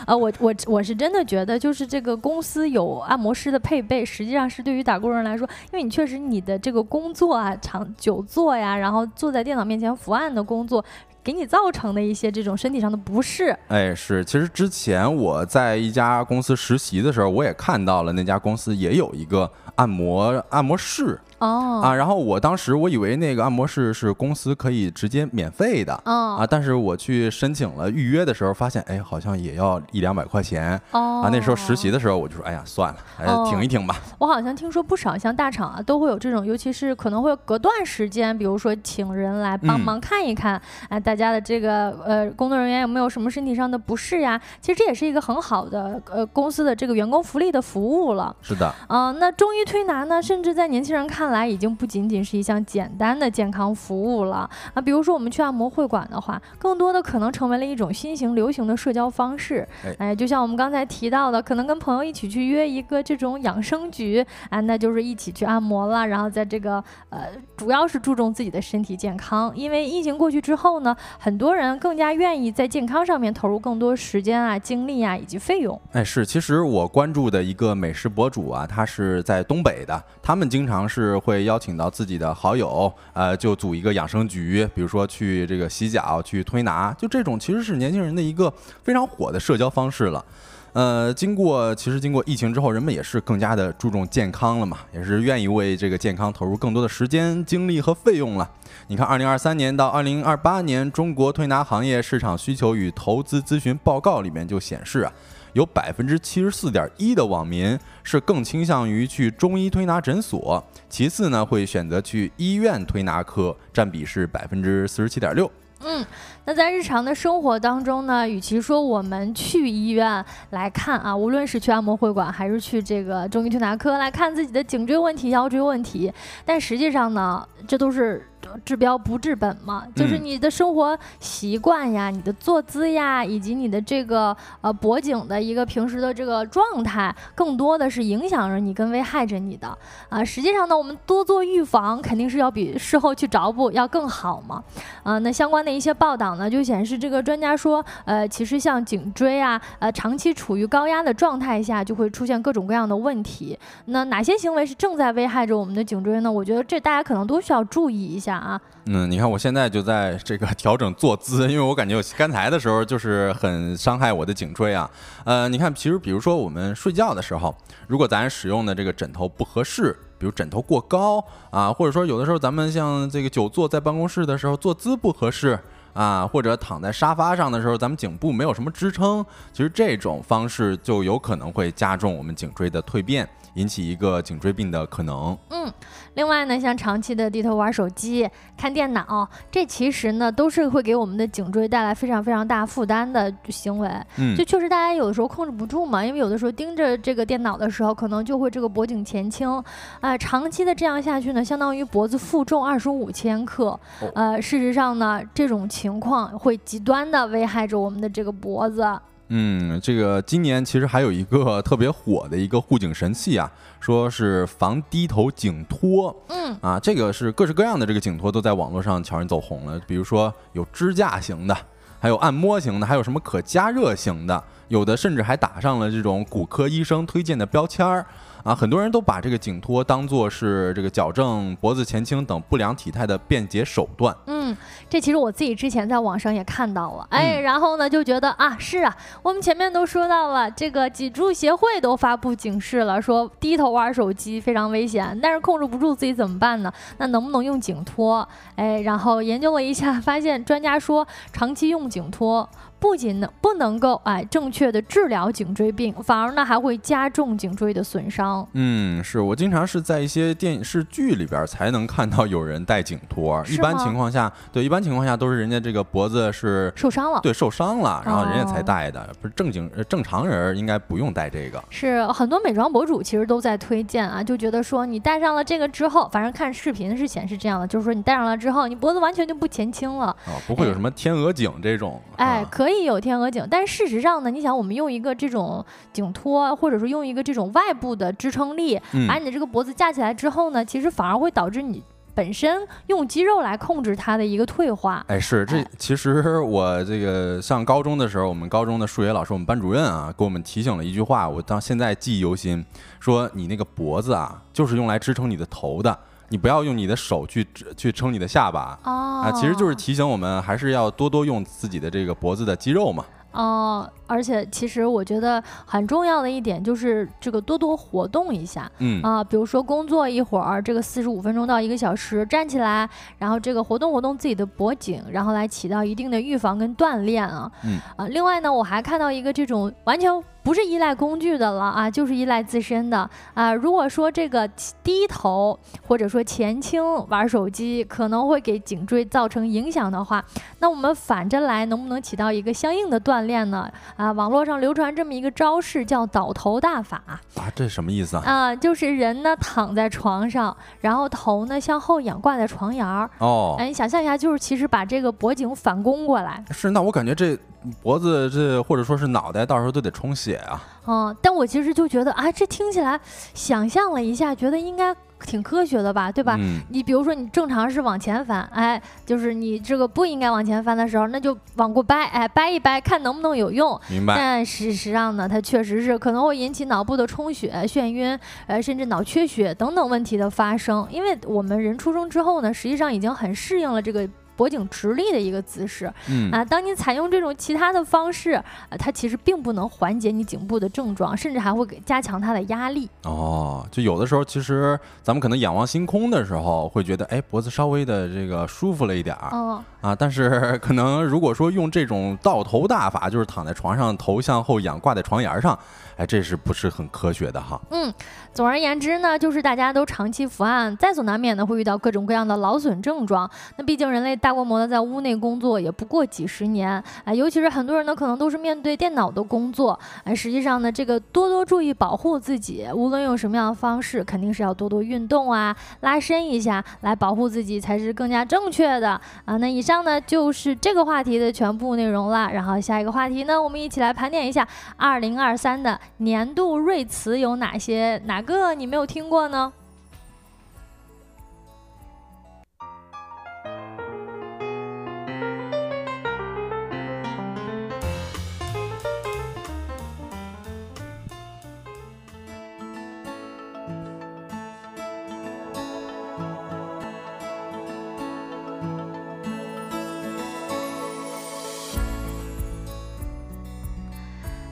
啊，<laughs> 我我我是真的觉得，就是这个公司有按摩师的配备，实际上是对于打工人来说，因为你确实你的这个工作啊，长久坐呀，然后坐在电脑面前伏案的工作。给你造成的一些这种身体上的不适，哎，是，其实之前我在一家公司实习的时候，我也看到了那家公司也有一个按摩按摩室。哦啊，然后我当时我以为那个按摩室是公司可以直接免费的，啊，但是我去申请了预约的时候，发现哎，好像也要一两百块钱。哦啊，那时候实习的时候，我就说哎呀，算了，哎，挺一挺吧。我好像听说不少像大厂啊，都会有这种，尤其是可能会隔段时间，比如说请人来帮忙看一看，哎，大家的这个呃工作人员有没有什么身体上的不适呀？其实这也是一个很好的呃公司的这个员工福利的服务了。是的。嗯，那中医推拿呢，甚至在年轻人看。来已经不仅仅是一项简单的健康服务了啊！比如说我们去按摩会馆的话，更多的可能成为了一种新型流行的社交方式。哎，就像我们刚才提到的，可能跟朋友一起去约一个这种养生局啊，那就是一起去按摩了。然后在这个呃，主要是注重自己的身体健康。因为疫情过去之后呢，很多人更加愿意在健康上面投入更多时间啊、精力啊以及费用。哎，是，其实我关注的一个美食博主啊，他是在东北的，他们经常是。会邀请到自己的好友，呃，就组一个养生局，比如说去这个洗脚、去推拿，就这种其实是年轻人的一个非常火的社交方式了。呃，经过其实经过疫情之后，人们也是更加的注重健康了嘛，也是愿意为这个健康投入更多的时间、精力和费用了。你看，二零二三年到二零二八年中国推拿行业市场需求与投资咨询报告里面就显示啊。有百分之七十四点一的网民是更倾向于去中医推拿诊所，其次呢会选择去医院推拿科，占比是百分之四十七点六。嗯，那在日常的生活当中呢，与其说我们去医院来看啊，无论是去按摩会馆还是去这个中医推拿科来看自己的颈椎问题、腰椎问题，但实际上呢，这都是。治标不治本嘛，就是你的生活习惯呀，你的坐姿呀，以及你的这个呃脖颈的一个平时的这个状态，更多的是影响着你跟危害着你的啊。实际上呢，我们多做预防，肯定是要比事后去找补要更好嘛。啊，那相关的一些报道呢，就显示这个专家说，呃，其实像颈椎啊，呃，长期处于高压的状态下，就会出现各种各样的问题。那哪些行为是正在危害着我们的颈椎呢？我觉得这大家可能都需要注意一下。啊，嗯，你看我现在就在这个调整坐姿，因为我感觉我刚才的时候就是很伤害我的颈椎啊。呃，你看，其实比如说我们睡觉的时候，如果咱使用的这个枕头不合适，比如枕头过高啊，或者说有的时候咱们像这个久坐在办公室的时候坐姿不合适啊，或者躺在沙发上的时候，咱们颈部没有什么支撑，其实这种方式就有可能会加重我们颈椎的蜕变。引起一个颈椎病的可能。嗯，另外呢，像长期的低头玩手机、看电脑，这其实呢都是会给我们的颈椎带来非常非常大负担的行为。嗯，就确实大家有的时候控制不住嘛，因为有的时候盯着这个电脑的时候，可能就会这个脖颈前倾。啊，长期的这样下去呢，相当于脖子负重二十五千克。呃，事实上呢，这种情况会极端的危害着我们的这个脖子。嗯，这个今年其实还有一个特别火的一个护颈神器啊，说是防低头颈托。嗯，啊，这个是各式各样的这个颈托都在网络上悄然走红了，比如说有支架型的，还有按摩型的，还有什么可加热型的，有的甚至还打上了这种骨科医生推荐的标签儿。啊，很多人都把这个颈托当做是这个矫正脖子前倾等不良体态的便捷手段。嗯，这其实我自己之前在网上也看到了，哎，然后呢就觉得啊，是啊，我们前面都说到了，这个脊柱协会都发布警示了，说低头玩手机非常危险，但是控制不住自己怎么办呢？那能不能用颈托？哎，然后研究了一下，发现专家说长期用颈托。不仅能不能够哎正确的治疗颈椎病，反而呢还会加重颈椎的损伤。嗯，是我经常是在一些电视剧里边才能看到有人戴颈托，一般情况下，对，一般情况下都是人家这个脖子是受伤了，对，受伤了，然后人家才戴的，不是正经正常人应该不用戴这个。是很多美妆博主其实都在推荐啊，就觉得说你戴上了这个之后，反正看视频是显示这样的，就是说你戴上了之后，你脖子完全就不前倾了，哦，不会有什么天鹅颈这种，哎，可以。以有天鹅颈，但事实上呢，你想我们用一个这种颈托，或者说用一个这种外部的支撑力，把你的这个脖子架起来之后呢，其实反而会导致你。本身用肌肉来控制它的一个退化，哎，是这其实我这个上高中的时候，我们高中的数学老师，我们班主任啊，给我们提醒了一句话，我到现在记忆犹新，说你那个脖子啊，就是用来支撑你的头的，你不要用你的手去去撑你的下巴。啊，其实就是提醒我们还是要多多用自己的这个脖子的肌肉嘛。哦，而且其实我觉得很重要的一点就是这个多多活动一下，嗯。啊，比如说工作一会儿，这个四十五分钟到一个小时，站起来，然后这个活动活动自己的脖颈，然后来起到一定的预防跟锻炼啊，嗯。啊，另外呢，我还看到一个这种完全。不是依赖工具的了啊，就是依赖自身的啊。如果说这个低头或者说前倾玩手机可能会给颈椎造成影响的话，那我们反着来能不能起到一个相应的锻炼呢？啊，网络上流传这么一个招式叫倒头大法啊，这是什么意思啊？啊，就是人呢躺在床上，然后头呢向后仰挂在床沿儿。哦，哎，你想象一下，就是其实把这个脖颈反弓过来。是，那我感觉这。脖子这或者说是脑袋，到时候都得充血啊。嗯，但我其实就觉得啊，这听起来，想象了一下，觉得应该挺科学的吧，对吧？嗯。你比如说，你正常是往前翻，哎，就是你这个不应该往前翻的时候，那就往过掰，哎，掰一掰，看能不能有用。明白。但事实上呢，它确实是可能会引起脑部的充血、眩晕，呃，甚至脑缺血等等问题的发生。因为我们人出生之后呢，实际上已经很适应了这个。脖颈直立的一个姿势，嗯啊，当你采用这种其他的方式，啊，它其实并不能缓解你颈部的症状，甚至还会给加强它的压力。哦，就有的时候，其实咱们可能仰望星空的时候，会觉得，哎，脖子稍微的这个舒服了一点儿，嗯，啊，但是 <laughs> 可能如果说用这种倒头大法，就是躺在床上，头向后仰，挂在床沿上。哎，这是不是很科学的哈？嗯，总而言之呢，就是大家都长期伏案，在所难免的会遇到各种各样的劳损症状。那毕竟人类大规模的在屋内工作也不过几十年，啊，尤其是很多人呢，可能都是面对电脑的工作。哎，实际上呢，这个多多注意保护自己，无论用什么样的方式，肯定是要多多运动啊，拉伸一下，来保护自己才是更加正确的啊。那以上呢就是这个话题的全部内容了。然后下一个话题呢，我们一起来盘点一下二零二三的。年度瑞词有哪些？哪个你没有听过呢？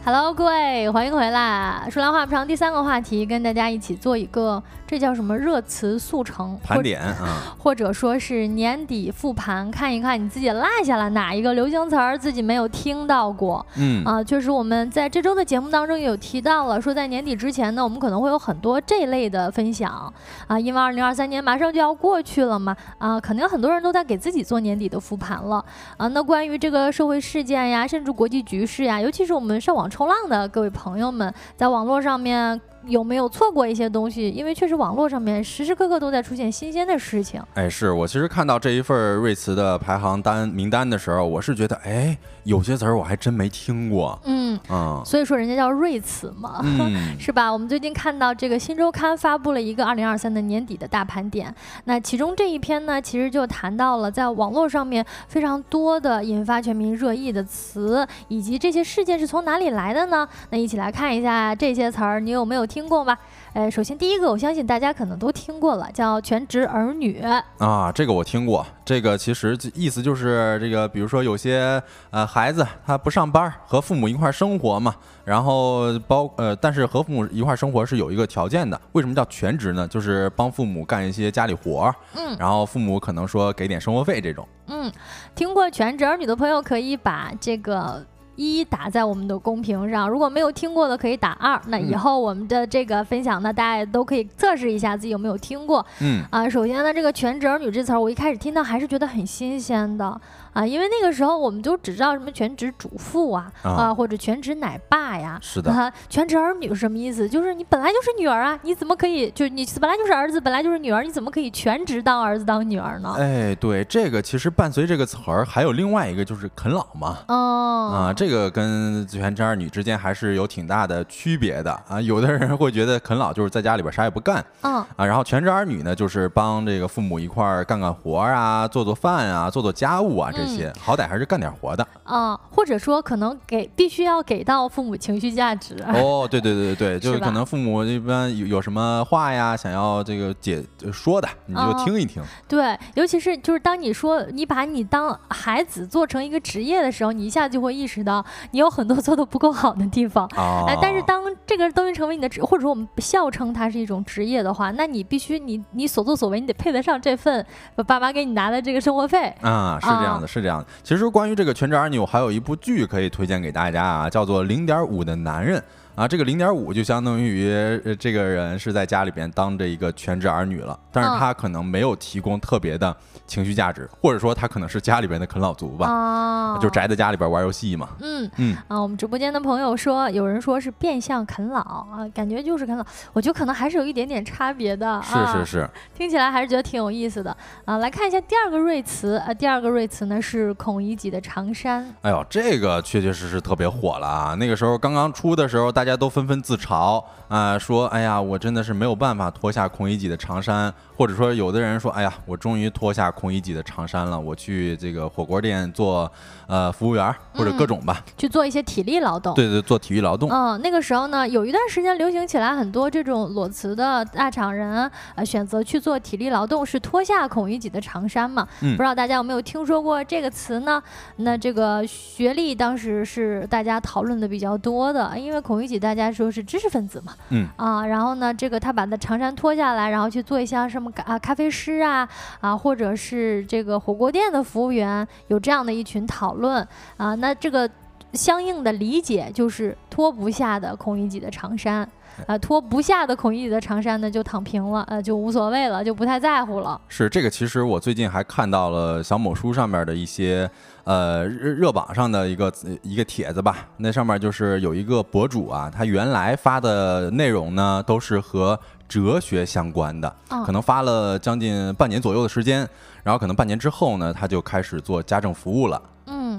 ？Hello，各位，欢迎回来。说来话不长，第三个话题跟大家一起做一个，这叫什么热词速成盘点啊，或者说是年底复盘，看一看你自己落下了哪一个流行词儿，自己没有听到过。嗯啊，确实我们在这周的节目当中有提到了，说在年底之前呢，我们可能会有很多这类的分享啊，因为二零二三年马上就要过去了嘛，啊，肯定很多人都在给自己做年底的复盘了啊。那关于这个社会事件呀，甚至国际局势呀，尤其是我们上网抽。冲浪的各位朋友们，在网络上面。有没有错过一些东西？因为确实网络上面时时刻刻都在出现新鲜的事情。哎，是我其实看到这一份瑞慈的排行单名单的时候，我是觉得，哎，有些词儿我还真没听过。嗯嗯，所以说人家叫瑞词嘛，<laughs> 是吧？我们最近看到这个新周刊发布了一个二零二三的年底的大盘点，那其中这一篇呢，其实就谈到了在网络上面非常多的引发全民热议的词，以及这些事件是从哪里来的呢？那一起来看一下这些词儿，你有没有？听过吗？呃，首先第一个，我相信大家可能都听过了，叫全职儿女啊，这个我听过。这个其实意思就是这个，比如说有些呃孩子他不上班，和父母一块生活嘛，然后包呃，但是和父母一块生活是有一个条件的。为什么叫全职呢？就是帮父母干一些家里活儿，嗯，然后父母可能说给点生活费这种。嗯，听过全职儿女的朋友可以把这个。一一打在我们的公屏上。如果没有听过的，可以打二。那以后我们的这个分享呢，大家也都可以测试一下自己有没有听过。嗯啊，首先呢，这个全职儿女这词儿，我一开始听到还是觉得很新鲜的啊，因为那个时候我们就只知道什么全职主妇啊啊啊，或者全职奶爸呀。是的，啊，全职儿女是什么意思？就是你本来就是女儿啊，你怎么可以就是你本来就是儿子，本来就是女儿，你怎么可以全职当儿子当女儿呢？哎，对，这个其实伴随这个词儿还有另外一个就是啃老嘛。哦啊，这个跟全职儿女之间还是有挺大的区别的啊。有的人会觉得啃老就是在家里边啥也不干嗯啊，然后全职儿女呢，就是帮这个父母一块儿干干活啊，做做饭啊，做做家务啊，这些、好歹还是干点活的。啊，或者说可能给必须要给到父母情绪价值。哦，对对对对对，就是可能父母一般有有什么话呀，想要这个解说的，你就哦听一听。对，尤其是就是当你说你把你当孩子做成一个职业的时候，你一下就会意识到你有很多做的不够好的地方。啊、哎，但是当这个东西成为你的职，或者说我们笑称它是一种职业的话，那你必须你你所作所为，你得配得上这份爸妈给你拿的这个生活费。啊，是这样的，是这样的。其实关于这个全职儿女，我还有一部剧可以推荐给大家啊，叫做《零点五的男人》啊。这个零点五就相当于呃这个人是在家里边当着一个全职儿女了，但是嗯他可能没有提供特别的情绪价值，或者说他可能是家里边的啃老族吧，啊，就宅在家里边玩游戏嘛。嗯嗯啊，我们直播间的朋友说，有人说是变相啃老啊，感觉就是啃老，我觉得可能还是有一点点差别的。是啊是是，听起来还是觉得挺有意思的啊。来看一下第二个瑞词啊，第二个瑞词呢是孔乙己的长衫。哎呦，这个确确实实特别火了啊！那个时候刚刚出的时候，大家都纷纷自嘲啊、说哎呀，我真的是没有办法脱下孔乙己的长衫，或者说有的人说，哎呀，我终于脱下孔乙己的长衫了，我去这个火锅店做呃服务员或者各种吧，去做一些体力劳动。对对，做体育劳动。嗯，那个时候呢，有一段时间流行起来，很多这种裸辞的大厂人，呃，选择去做体力劳动，是脱下孔乙己的长衫嘛？嗯不知道大家有没有听说过这个词呢？那这个学历当时是大家讨论的比较多的，因为孔乙己大家说是知识分子嘛，嗯啊，然后呢，这个他把那长衫脱下来，然后去做一下什么咖啊咖啡师啊啊，或者是这个火锅店的服务员，有这样的一群讨论啊，那这个。相应的理解就是脱不下的孔乙己的长衫，呃，脱不下的孔乙己的长衫呢就躺平了，呃，就无所谓了，就不太在乎了。是这个，其实我最近还看到了小某书上面的一些呃热热榜上的一个一个帖子吧，那上面就是有一个博主啊，他原来发的内容呢都是和哲学相关的，嗯可能发了将近半年左右的时间，然后可能半年之后呢，他就开始做家政服务了。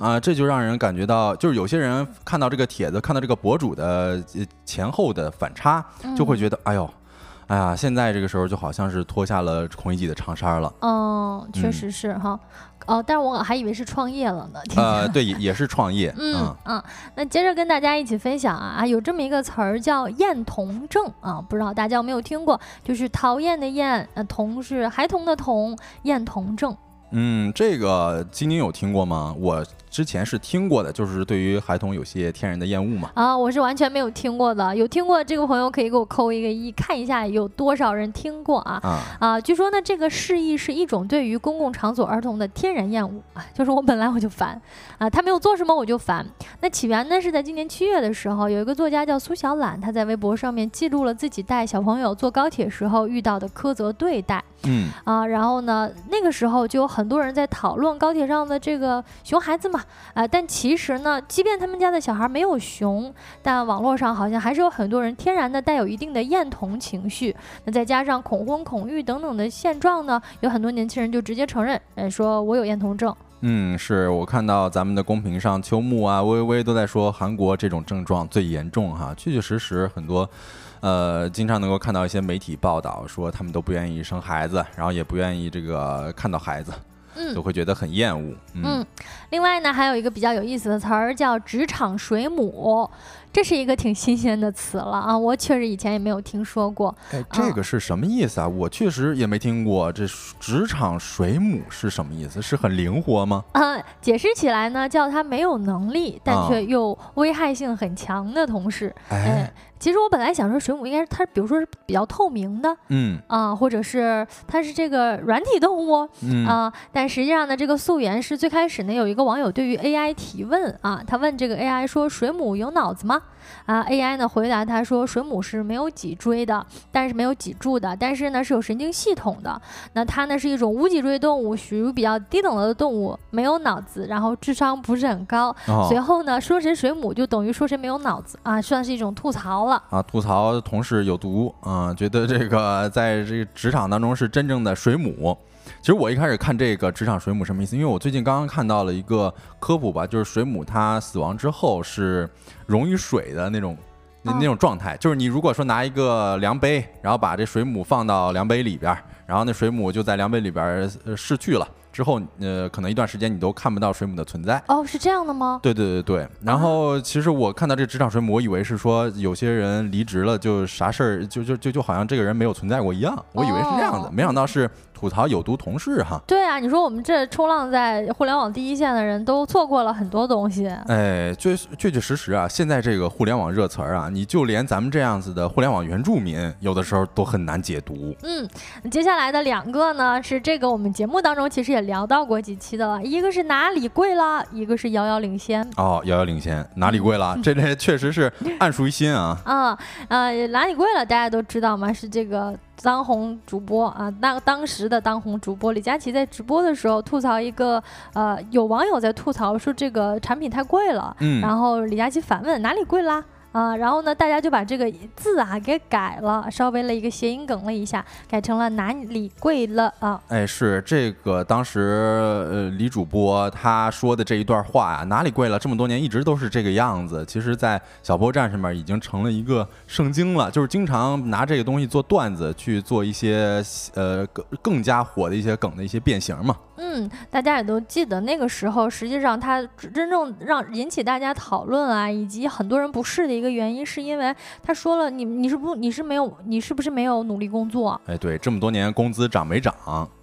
嗯啊，这就让人感觉到，就是有些人看到这个帖子，看到这个博主的呃前后的反差，就会觉得，哎呦，哎呀，现在这个时候就好像是脱下了孔乙己的长衫了。嗯，确嗯实是哈。哦，但是我还以为是创业了呢。呃，对，也也是创业，<laughs> 嗯嗯，那接着跟大家一起分享啊，有这么一个词儿叫厌童症啊，不知道大家有没有听过？就是讨厌的厌，呃，童是孩童的童，厌童症。嗯，这个晶晶有听过吗？我之前是听过的，就是对于孩童有些天然的厌恶嘛。啊，我是完全没有听过的。有听过这个朋友可以给我扣一个一，看一下有多少人听过啊。啊，啊，据说呢，这个示意是一种对于公共场所儿童的天然厌恶啊，<laughs> 就是我本来我就烦啊，他没有做什么我就烦。那起源呢是在今年七月的时候，有一个作家叫苏小懒，他在微博上面记录了自己带小朋友坐高铁时候遇到的苛责对待嗯啊，然后呢，那个时候就有很多人在讨论高铁上的这个熊孩子嘛，啊，但其实呢，即便他们家的小孩没有熊，但网络上好像还是有很多人天然的带有一定的厌童情绪。那再加上恐婚、恐育等等的现状呢，有很多年轻人就直接承认，呃，说我有厌童症。嗯，是我看到咱们的公屏上，秋木啊、微微都在说韩国这种症状最严重哈，确确实实很多。呃，经常能够看到一些媒体报道说，他们都不愿意生孩子，然后也不愿意这个看到孩子，嗯就会觉得很厌恶。嗯嗯，另外呢，还有一个比较有意思的词儿叫“职场水母”，这是一个挺新鲜的词了啊，我确实以前也没有听说过。哎，这个是什么意思啊？我确实也没听过。这职场水母是什么意思？是很灵活吗？啊，解释起来呢，叫他没有能力，但却又危害性很强的同事。哎。其实我本来想说水母应该是它，比如说是比较透明的，嗯啊，或者是它是这个软体动物，嗯啊，但实际上呢，这个溯源是最开始呢有一个网友对于 AI 提问啊，他问这个 AI 说水母有脑子吗？啊，AI 呢回答他说水母是没有脊椎的，但是没有脊柱的，但是呢是有神经系统的。那它呢是一种无脊椎动物，属于比较低等的动物，没有脑子，然后智商不是很高。随后呢说谁水母就等于说谁没有脑子啊，算是一种吐槽了啊，吐槽同事有毒啊，觉得这个在这个职场当中是真正的水母。其实我一开始看这个职场水母什么意思？因为我最近刚刚看到了一个科普吧，就是水母它死亡之后是溶于水的那种那那种状态。就是你如果说拿一个量杯，然后把这水母放到量杯里边，然后那水母就在量杯里边逝去了。之后，呃，可能一段时间你都看不到水母的存在。哦，是这样的吗？对对对对。然后，其实我看到这职场水母，我以为是说有些人离职了，就啥事儿，就就就就好像这个人没有存在过一样。我以为是这样的，没想到是。吐槽有毒同事哈，对啊，你说我们这冲浪在互联网第一线的人都错过了很多东西。哎，确确确实实啊，现在这个互联网热词儿啊，你就连咱们这样子的互联网原住民，有的时候都很难解读。嗯，接下来的两个呢，是这个我们节目当中其实也聊到过几期的了，一个是哪里贵了，一个是遥遥领先。哦，遥遥领先，哪里贵了？这这确实是 <laughs> 暗熟于心啊。啊，呃，哪里贵了？大家都知道吗？是这个。当红主播啊，那当时的当红主播李佳琦在直播的时候吐槽一个，呃，有网友在吐槽说这个产品太贵了，嗯，然后李佳琦反问哪里贵啦？啊，然后呢，大家就把这个字啊给改了，稍微了一个谐音梗了一下，改成了哪里贵了啊？哎，是这个当时呃李主播他说的这一段话啊，哪里贵了？这么多年一直都是这个样子。其实，在小波站上面已经成了一个圣经了，就是经常拿这个东西做段子，去做一些呃更更加火的一些梗的一些变形嘛。嗯，大家也都记得那个时候，实际上他真正让引起大家讨论啊，以及很多人不适的一个原因，是因为他说了，你你是不你是没有你是不是没有努力工作？哎，对，这么多年工资涨没涨？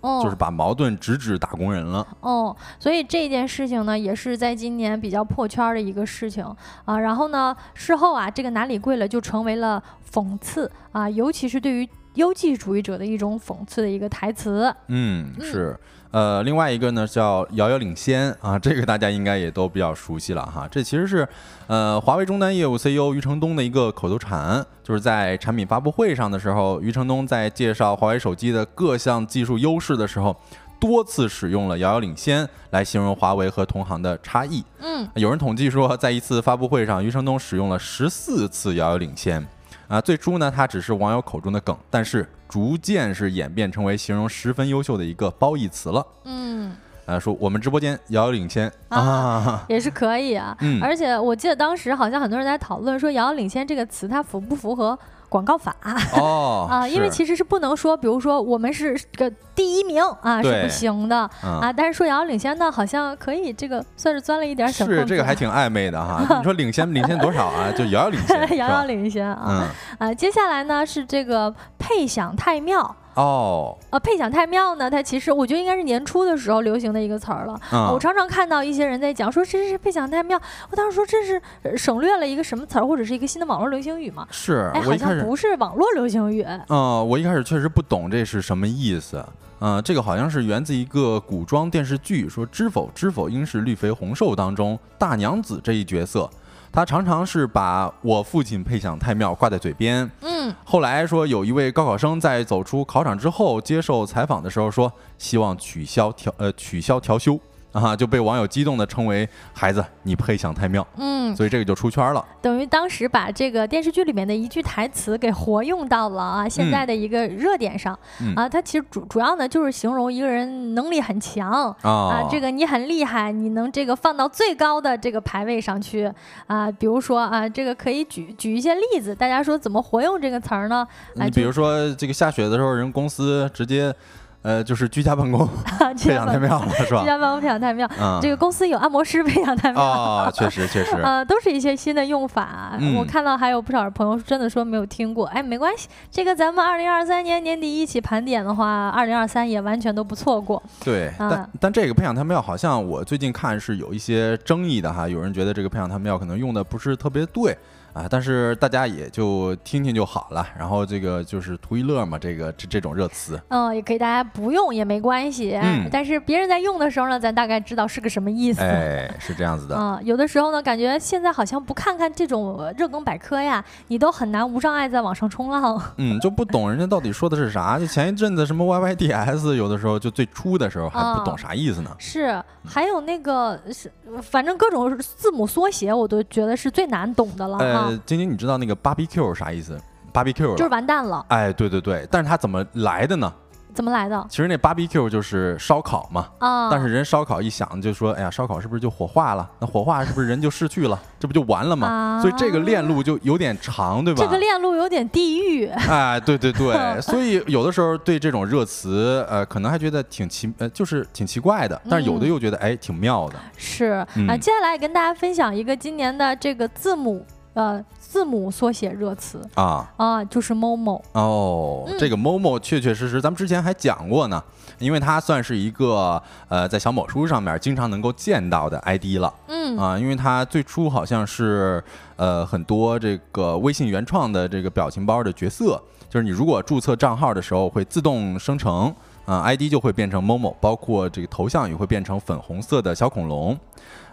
哦，就是把矛盾直指打工人了。哦，所以这件事情呢，也是在今年比较破圈的一个事情啊。然后呢，事后啊，这个哪里贵了就成为了讽刺啊，尤其是对于优绩主义者的一种讽刺的一个台词。嗯，是。呃，另外一个呢叫遥遥领先啊，<laughs> 这个大家应该也都比较熟悉了哈。这其实是呃华为终端业务 CEO 余承东的一个口头禅，就是在产品发布会上的时候，余承东在介绍华为手机的各项技术优势的时候，多次使用了遥遥领先来形容华为和同行的差异。嗯，有人统计说，在一次发布会上，余承东使用了十四次遥遥领先。啊，最初呢，它只是网友口中的梗，但是逐渐是演变成为形容十分优秀的一个褒义词了。嗯，呃，说我们直播间遥遥领先啊，也是可以啊。嗯，而且我记得当时好像很多人在讨论说“遥遥领先”这个词，它符不符合？广告法哦 <laughs> 啊，因为其实是不能说，比如说我们是个第一名啊，是不行的啊。但是说遥遥领先呢，好像可以，这个算是钻了一点小是这个还挺暧昧的哈。<laughs> 你说领先领先多少啊？就遥遥领先，<laughs> 遥遥领先啊啊。接下来呢是这个配享太妙。哦，呃，配享太庙呢，它其实我觉得应该是年初的时候流行的一个词儿了。我常常看到一些人在讲说这是配享太庙，我当时说这是省略了一个什么词儿，或者是一个新的网络流行语嘛？是，哎，好像不是网络流行语。嗯，我一开始确实不懂这是什么意思。嗯，这个好像是源自一个古装电视剧，说知否知否应是绿肥红瘦当中大娘子这一角色。她常常是把我父亲配享太庙挂在嘴边。嗯，后来说有一位高考生在走出考场之后接受采访的时候说，希望取消调呃取消调休。啊，就被网友激动的称为“孩子，你配享太妙”。嗯，所以这个就出圈了。等于当时把这个电视剧里面的一句台词给活用到了啊，现在的一个热点上。啊，它其实主主要呢就是形容一个人能力很强啊，这个你很厉害，你能这个放到最高的这个排位上去啊。比如说啊，这个可以举举一些例子，大家说怎么活用这个词儿呢？你比如说这个下雪的时候，人公司直接。呃，就是居家办公 <laughs> 居培养太妙了，是吧居？家办公培养太妙。嗯，这个公司有按摩师培养太妙。啊，确实 <laughs> 确实，呃，都是一些新的用法。嗯我看到还有不少朋友真的说没有听过，哎，没关系，这个咱们二零二三年年底一起盘点的话，二零二三也完全都不错过。对，啊但但这个培养太妙好像我最近看是有一些争议的哈，有人觉得这个培养太妙可能用的不是特别对。啊，但是大家也就听听就好了，然后这个就是图一乐嘛，这个这这种热词，嗯，也可以大家不用也没关系，嗯但是别人在用的时候呢，咱大概知道是个什么意思。哎，是这样子的，嗯，有的时候呢，感觉现在好像不看看这种呃热梗百科呀，你都很难无障碍在网上冲浪。嗯，就不懂人家到底说的是啥。就前一阵子什么 YYDS，有的时候就最初的时候还不懂啥意思呢。是，还有那个是，反正各种字母缩写，我都觉得是最难懂的了哈呃，，晶晶，你知道那个 barbecue 啥意思？barbecue 就是完蛋了，哎，对对对，但是它怎么来的呢？怎么来的其实那 barbecue 就是烧烤嘛，啊？但是人烧烤一想就说，哎呀，烧烤是不是就火化了？那火化是不是人就逝去了？这不就完了吗？啊所以这个链路就有点长，对吧？这个链路有点地狱，哎，对对对，<laughs> 所以有的时候对这种热词，呃，可能还觉得挺奇，呃，就是挺奇怪的，但是有的嗯又觉得，哎，挺妙的。是啊。嗯接下来也跟大家分享一个今年的这个字母呃字母缩写热词啊，啊，就是 Momo。哦，嗯这个 Momo 确确实实，咱们之前还讲过呢，因为它算是一个呃，在小某书上面经常能够见到的 ID 了嗯啊，因为它最初好像是呃很多这个微信原创的这个表情包的角色，就是你如果注册账号的时候会自动生成啊，ID 就会变成 Momo，包括这个头像也会变成粉红色的小恐龙。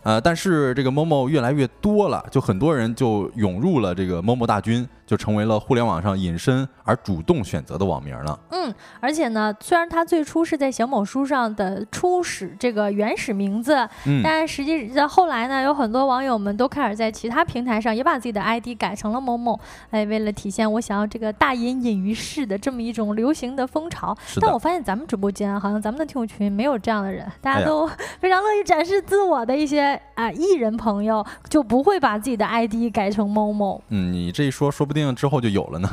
呃，但是这个 Momo 越来越多了，就很多人就涌入了这个 Momo 大军，就成为了互联网上隐身而主动选择的网名了。嗯，而且呢，虽然它最初是在小某书上的初始这个原始名字，嗯，但实际在后来呢，有很多网友们都开始在其他平台上也把自己的 ID 改成了某某，哎，为了体现我想要这个大隐隐于市的这么一种流行的风潮。但我，发现咱们直播间好像咱们的听友群没有这样的人，大家都 <laughs> 非常乐意展示自我的一些啊、艺人朋友，就不会把自己的 ID 改成某某。嗯，你这一说，说不定之后就有了呢。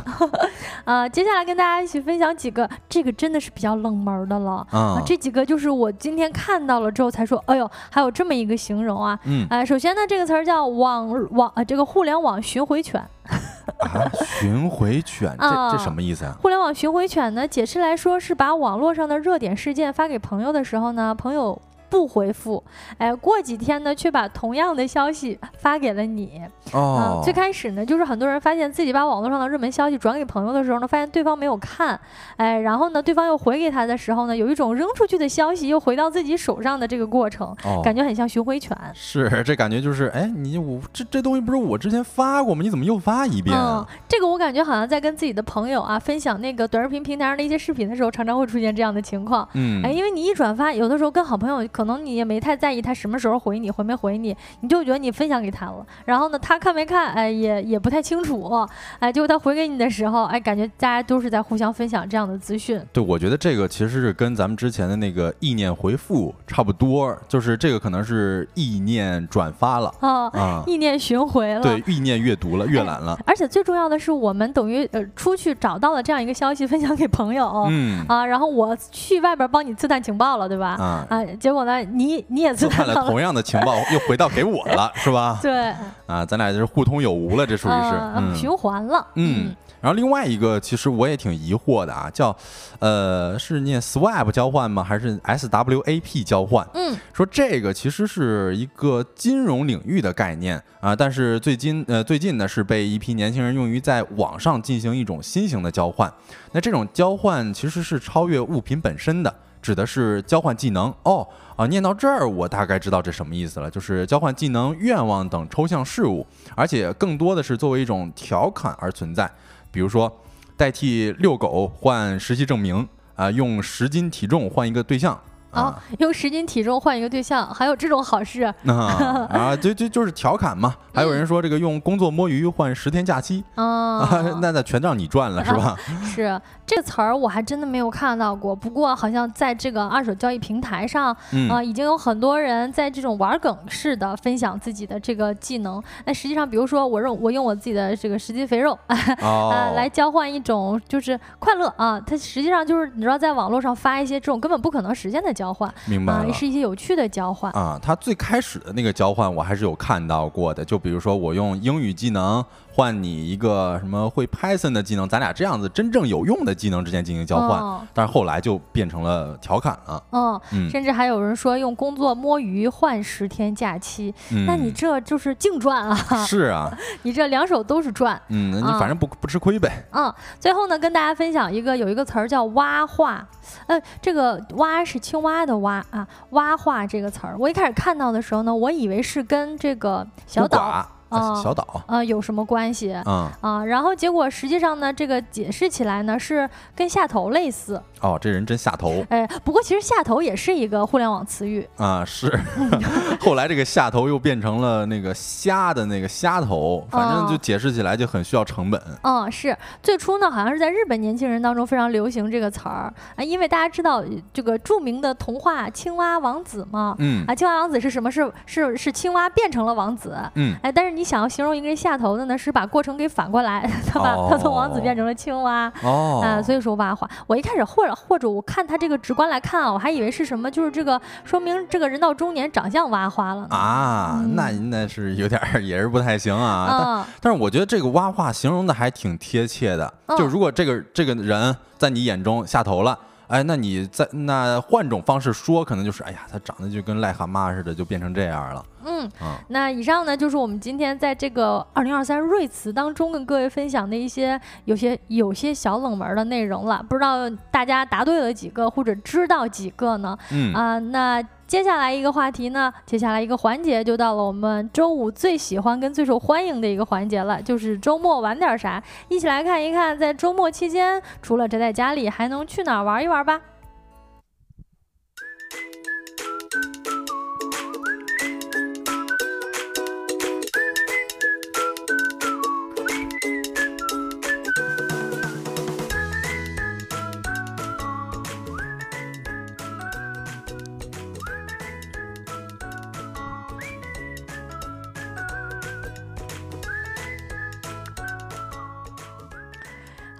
啊，<laughs> 接下来跟大家一起分享几个，这个真的是比较冷门的了。啊啊，，这几个就是我今天看到了之后才说，哎呦，还有这么一个形容啊。嗯呃，首先呢，这个词儿叫网网呃，这个互联网巡回犬。啊，巡回犬，这啊这什么意思啊？互联网巡回犬呢，解释来说是把网络上的热点事件发给朋友的时候呢，朋友。不回复，哎，过几天呢，却把同样的消息发给了你。哦嗯，，最开始呢，就是很多人发现自己把网络上的热门消息转给朋友的时候呢，发现对方没有看，哎，然后呢，对方又回给他的时候呢，有一种扔出去的消息又回到自己手上的这个过程，哦感觉很像巡回犬。是这感觉就是，哎，你我这这东西不是我之前发过吗？你怎么又发一遍嗯啊？，这个我感觉好像在跟自己的朋友啊分享那个短视频平台上的一些视频的时候，常常会出现这样的情况。嗯哎，，因为你一转发，有的时候跟好朋友，可能你也没太在意他什么时候回你，回没回你，你就觉得你分享给他了。然后呢，他看没看，哎，也也不太清楚。哎，结果他回给你的时候，哎，感觉大家都是在互相分享这样的资讯。对，我觉得这个其实是跟咱们之前的那个意念回复差不多，就是这个可能是意念转发了啊，啊，意念巡回了。对，意念阅读了，阅览了，而且最重要的是，我们等于呃出去找到了这样一个消息，分享给朋友、嗯啊，然后我去外边帮你刺探情报了，对吧？啊，啊，结果呢，你你也刺刺探了探到了，同样的情报，又回到给我了，是吧？<laughs> 对，啊，咱俩就是互通有无了，这属于是，啊嗯循环了，嗯，然后另外一个，其实我也挺疑惑的啊，叫，呃，是念 swap 交换吗？还是 swap 交换？嗯说这个其实是一个金融领域的概念啊，但是最近呃最近呢是被一批年轻人用于在网上进行一种新型的交换。那这种交换其实是超越物品本身的，指的是交换技能哦。啊，念到这儿，我大概知道这什么意思了，就是交换技能、愿望等抽象事物，而且更多的是作为一种调侃而存在。比如说，代替遛狗换实习证明，啊、用十斤体重换一个对象，啊，用十斤体重换一个对象，还有这种好事啊？<laughs> 啊，就就就是调侃嘛。还有人说这个用工作摸鱼换十天假期啊，那那全让你赚了是吧？是这个词儿我还真的没有看到过，不过好像在这个二手交易平台上啊，已经有很多人在这种玩梗式的分享自己的这个技能。那实际上，比如说我用我用我自己的这个十斤肥肉 <laughs> 啊来交换一种就是快乐啊，它实际上就是你知道在网络上发一些这种根本不可能实现的交换，明白是一些有趣的交换啊。它最开始的那个交换我还是有看到过的，就比如说我用英语技能。换你一个什么会 Python 的技能，咱俩这样子真正有用的技能之间进行交换，但是后来就变成了调侃了。嗯，甚至还有人说用工作摸鱼换十天假期，那你这就是净赚啊！<laughs> 是啊，你这两手都是赚。嗯，你反正不不吃亏呗。嗯，最后呢，跟大家分享一个有一个词儿叫蛙化，呃，这个蛙是青蛙的蛙啊，蛙化这个词儿，我一开始看到的时候呢，我以为是跟这个小岛。啊，小岛啊，有什么关系？嗯啊，然后结果实际上呢，这个解释起来呢是跟下头类似。哦，这人真下头。哎，不过其实下头也是一个互联网词语啊。是，<laughs> 后来这个下头又变成了那个虾的那个虾头，反正就解释起来就很需要成本。嗯，是最初呢，好像是在日本年轻人当中非常流行这个词儿啊，因为大家知道这个著名的童话《青蛙王子》嘛。嗯。啊，青蛙王子是什么？是是是青蛙变成了王子。嗯。哎，但是你。想要形容一个人下头的呢，是把过程给反过来，<laughs> 他把他从王子变成了青蛙哦啊，所以说蛙化。我一开始或者或者我看他这个直观来看啊，我还以为是什么，就是这个说明这个人到中年长相挖花了啊，那那是有点也是不太行啊。但但是我觉得这个挖话形容的还挺贴切的，就如果这个这个人在你眼中下头了。哎，那你在那换种方式说，可能就是，哎呀，他长得就跟癞蛤蟆似的，就变成这样了。嗯，那以上呢，就是我们今天在这个二零二三瑞词当中跟各位分享的一些有些有些小冷门的内容了。不知道大家答对了几个，或者知道几个呢？嗯啊，那。接下来一个话题呢，接下来一个环节就到了我们周五最喜欢跟最受欢迎的一个环节了，就是周末玩点啥？一起来看一看，在周末期间除了宅在家里，还能去哪儿玩一玩吧。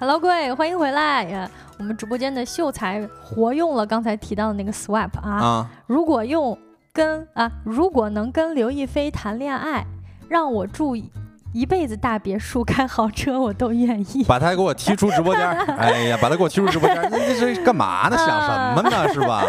Hello，各位，欢迎回来呀！我们直播间的秀才活用了刚才提到的那个 swap 啊。如果用跟啊，如果能跟刘亦菲谈恋爱，让我住一辈子大别墅、<laughs> 开豪车，我都愿意。把他给我踢出直播间！哎呀，把他给我踢出直播间！<laughs> 你这是干嘛呢？想什么呢？是吧？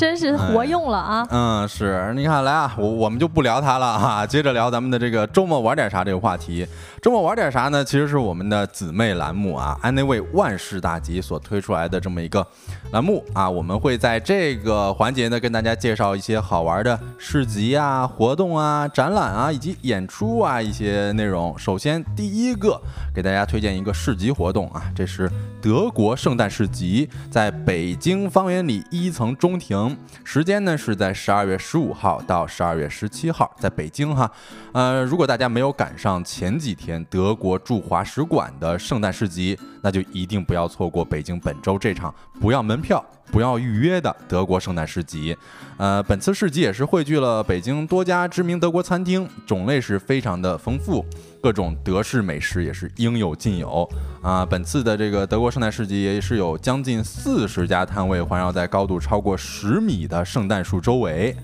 真是活用了啊！嗯，是，你看来啊，我我们就不聊他了哈，接着聊咱们的这个周末玩点啥这个话题。周末玩点啥呢？其实是我们的姊妹栏目啊，Anyway 万事大吉所推出来的这么一个栏目啊，我们会在这个环节呢跟大家介绍一些好玩的市集啊、活动啊、展览啊以及演出啊一些内容。首先第一个给大家推荐一个市集活动啊，这是德国圣诞市集，在北京方圆里一层中庭。时间呢是在十二月十五号到十二月十七号，在北京哈。呃，如果大家没有赶上前几天德国驻华使馆的圣诞市集，那就一定不要错过北京本周这场不要门票、不要预约的德国圣诞市集。呃，本次市集也是汇聚了北京多家知名德国餐厅，种类是非常的丰富。各种德式美食也是应有尽有啊！本次的这个德国圣诞市集也是有将近四十家摊位环绕在高度超过十米的圣诞树周围。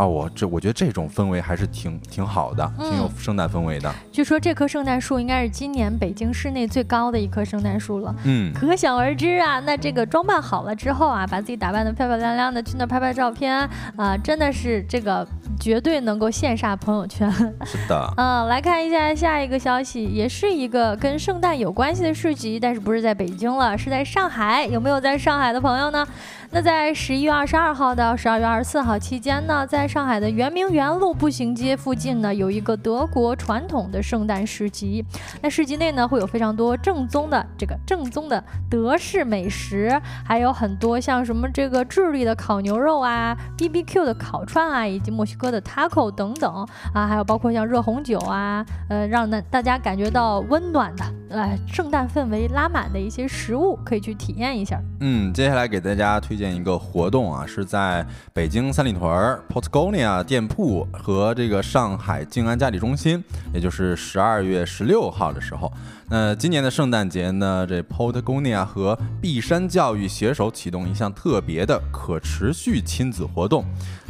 啊，我这我觉得这种氛围还是挺挺好的，挺有圣诞氛围的。据说这棵圣诞树应该是今年北京市内最高的一棵圣诞树了。嗯，可想而知啊，那这个装扮好了之后啊，把自己打扮的漂漂亮亮的，去那拍拍照片啊，真的是这个绝对能够羡煞朋友圈。是的，嗯，来看一下下一个消息，也是一个跟圣诞有关系的市集，但是不是在北京了，是在上海。有没有在上海的朋友呢？那在十一月二十二号到十二月二十四号期间呢，在上海的圆明园路步行街附近呢，有一个德国传统的圣诞市集。那市集内呢，会有非常多正宗的这个正宗的德式美食，还有很多像什么这个智利的烤牛肉啊、BBQ 的烤串啊，以及墨西哥的 taco 等等啊，还有包括像热红酒啊，呃，让那大家感觉到温暖的，呃，圣诞氛围拉满的一些食物，可以去体验一下。嗯，接下来给大家推。荐一个活动啊，是在北京三里屯 Portgonia 店铺和这个上海静安嘉里中心，也就是十二月十六号的时候。那今年的圣诞节呢，这 Portgonia 和碧山教育携手启动一项特别的可持续亲子活动。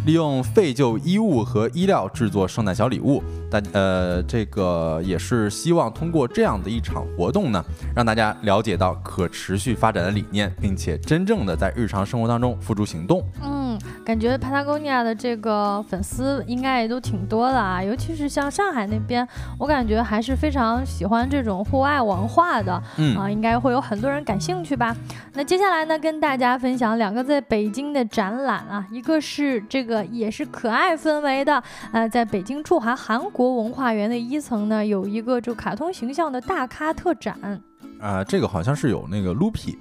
利用废旧衣物和衣料制作圣诞小礼物，但呃，这个也是希望通过这样的一场活动呢，让大家了解到可持续发展的理念，并且真正的在日常生活当中付诸行动。嗯，感觉 Patagonia 的这个粉丝应该也都挺多的啊，尤其是像上海那边，我感觉还是非常喜欢这种户外文化的。嗯啊，应该会有很多人感兴趣吧。那接下来呢，跟大家分享两个在北京的展览啊，一个是这个。也是可爱氛围的，呃，在北京驻华韩国文化园的一层呢，有一个就卡通形象的大咖特展，啊，这个好像是有那个 Loopy。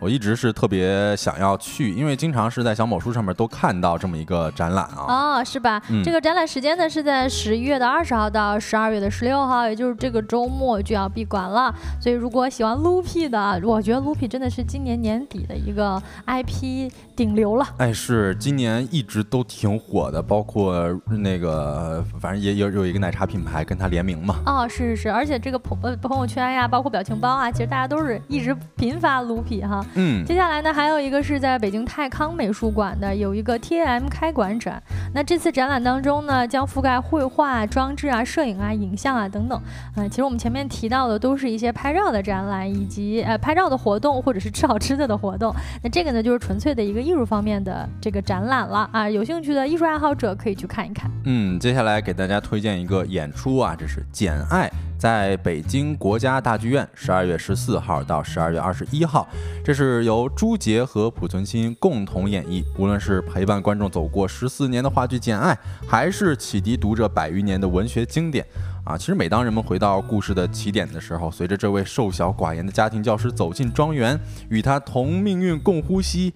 我一直是特别想要去，因为经常是在小某书上面都看到这么一个展览啊。哦，是吧？这个展览时间呢是在十一月的二十号到十二月的十六号，也就是这个周末就要闭馆了。所以如果喜欢 Loopy 的，我觉得 Loopy 真的是今年年底的一个 IP 顶流了。哎，是今年一直都挺火的，包括那个反正也有有一个奶茶品牌跟它联名嘛。哦，是是是，而且这个朋呃朋友圈呀，包括表情包啊，其实大家都是一直频发 Loopy 哈。嗯，接下来呢，还有一个是在北京泰康美术馆的有一个 T A M 开馆展。那这次展览当中呢，将覆盖绘画、装置啊、摄影啊、影像啊等等。嗯，其实我们前面提到的都是一些拍照的展览，以及呃拍照的活动，或者是吃好吃的的活动。那这个呢，就是纯粹的一个艺术方面的这个展览了啊。有兴趣的艺术爱好者可以去看一看。嗯，接下来给大家推荐一个演出啊，这是《简爱》。在北京国家大剧院，十二月十四号到十二月二十一号，这是由朱杰和濮存昕共同演绎。无论是陪伴观众走过十四年的话剧《简爱》，还是启迪读者百余年的文学经典，啊，其实每当人们回到故事的起点的时候，随着这位瘦小寡言的家庭教师走进庄园，与他同命运共呼吸，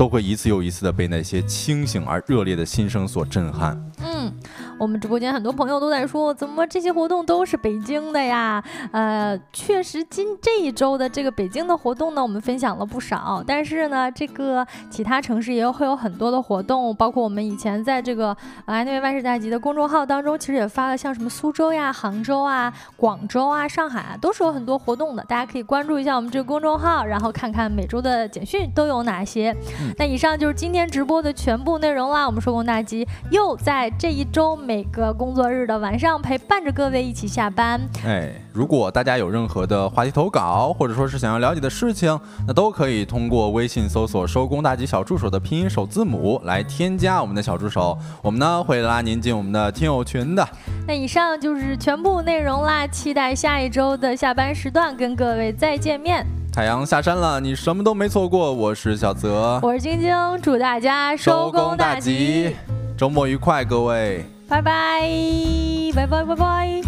都会一次又一次的被那些清醒而热烈的心声所震撼。嗯。我们直播间很多朋友都在说，怎么这些活动都是北京的呀？呃，确实，今这一周的这个北京的活动呢，我们分享了不少。但是呢，这个其他城市也会有很多的活动，包括我们以前在这个呃那位万事大吉的公众号当中，其实也发了像什么苏州呀、杭州啊、广州啊、上海啊，都是有很多活动的。大家可以关注一下我们这个公众号，然后看看每周的简讯都有哪些。那以上就是今天直播的全部内容啦。我们收工大吉又在这一周。每个工作日的晚上，陪伴着各位一起下班。哎，如果大家有任何的话题投稿，或者说是想要了解的事情，那都可以通过微信搜索“收工大吉小助手”的拼音首字母来添加我们的小助手，我们呢会拉您进我们的听友群的。那以上就是全部内容啦，期待下一周的下班时段跟各位再见面。太阳下山了，你什么都没错过。我是小泽，我是晶晶，祝大家收工大吉，周末愉快，各位。拜拜，拜拜，拜拜。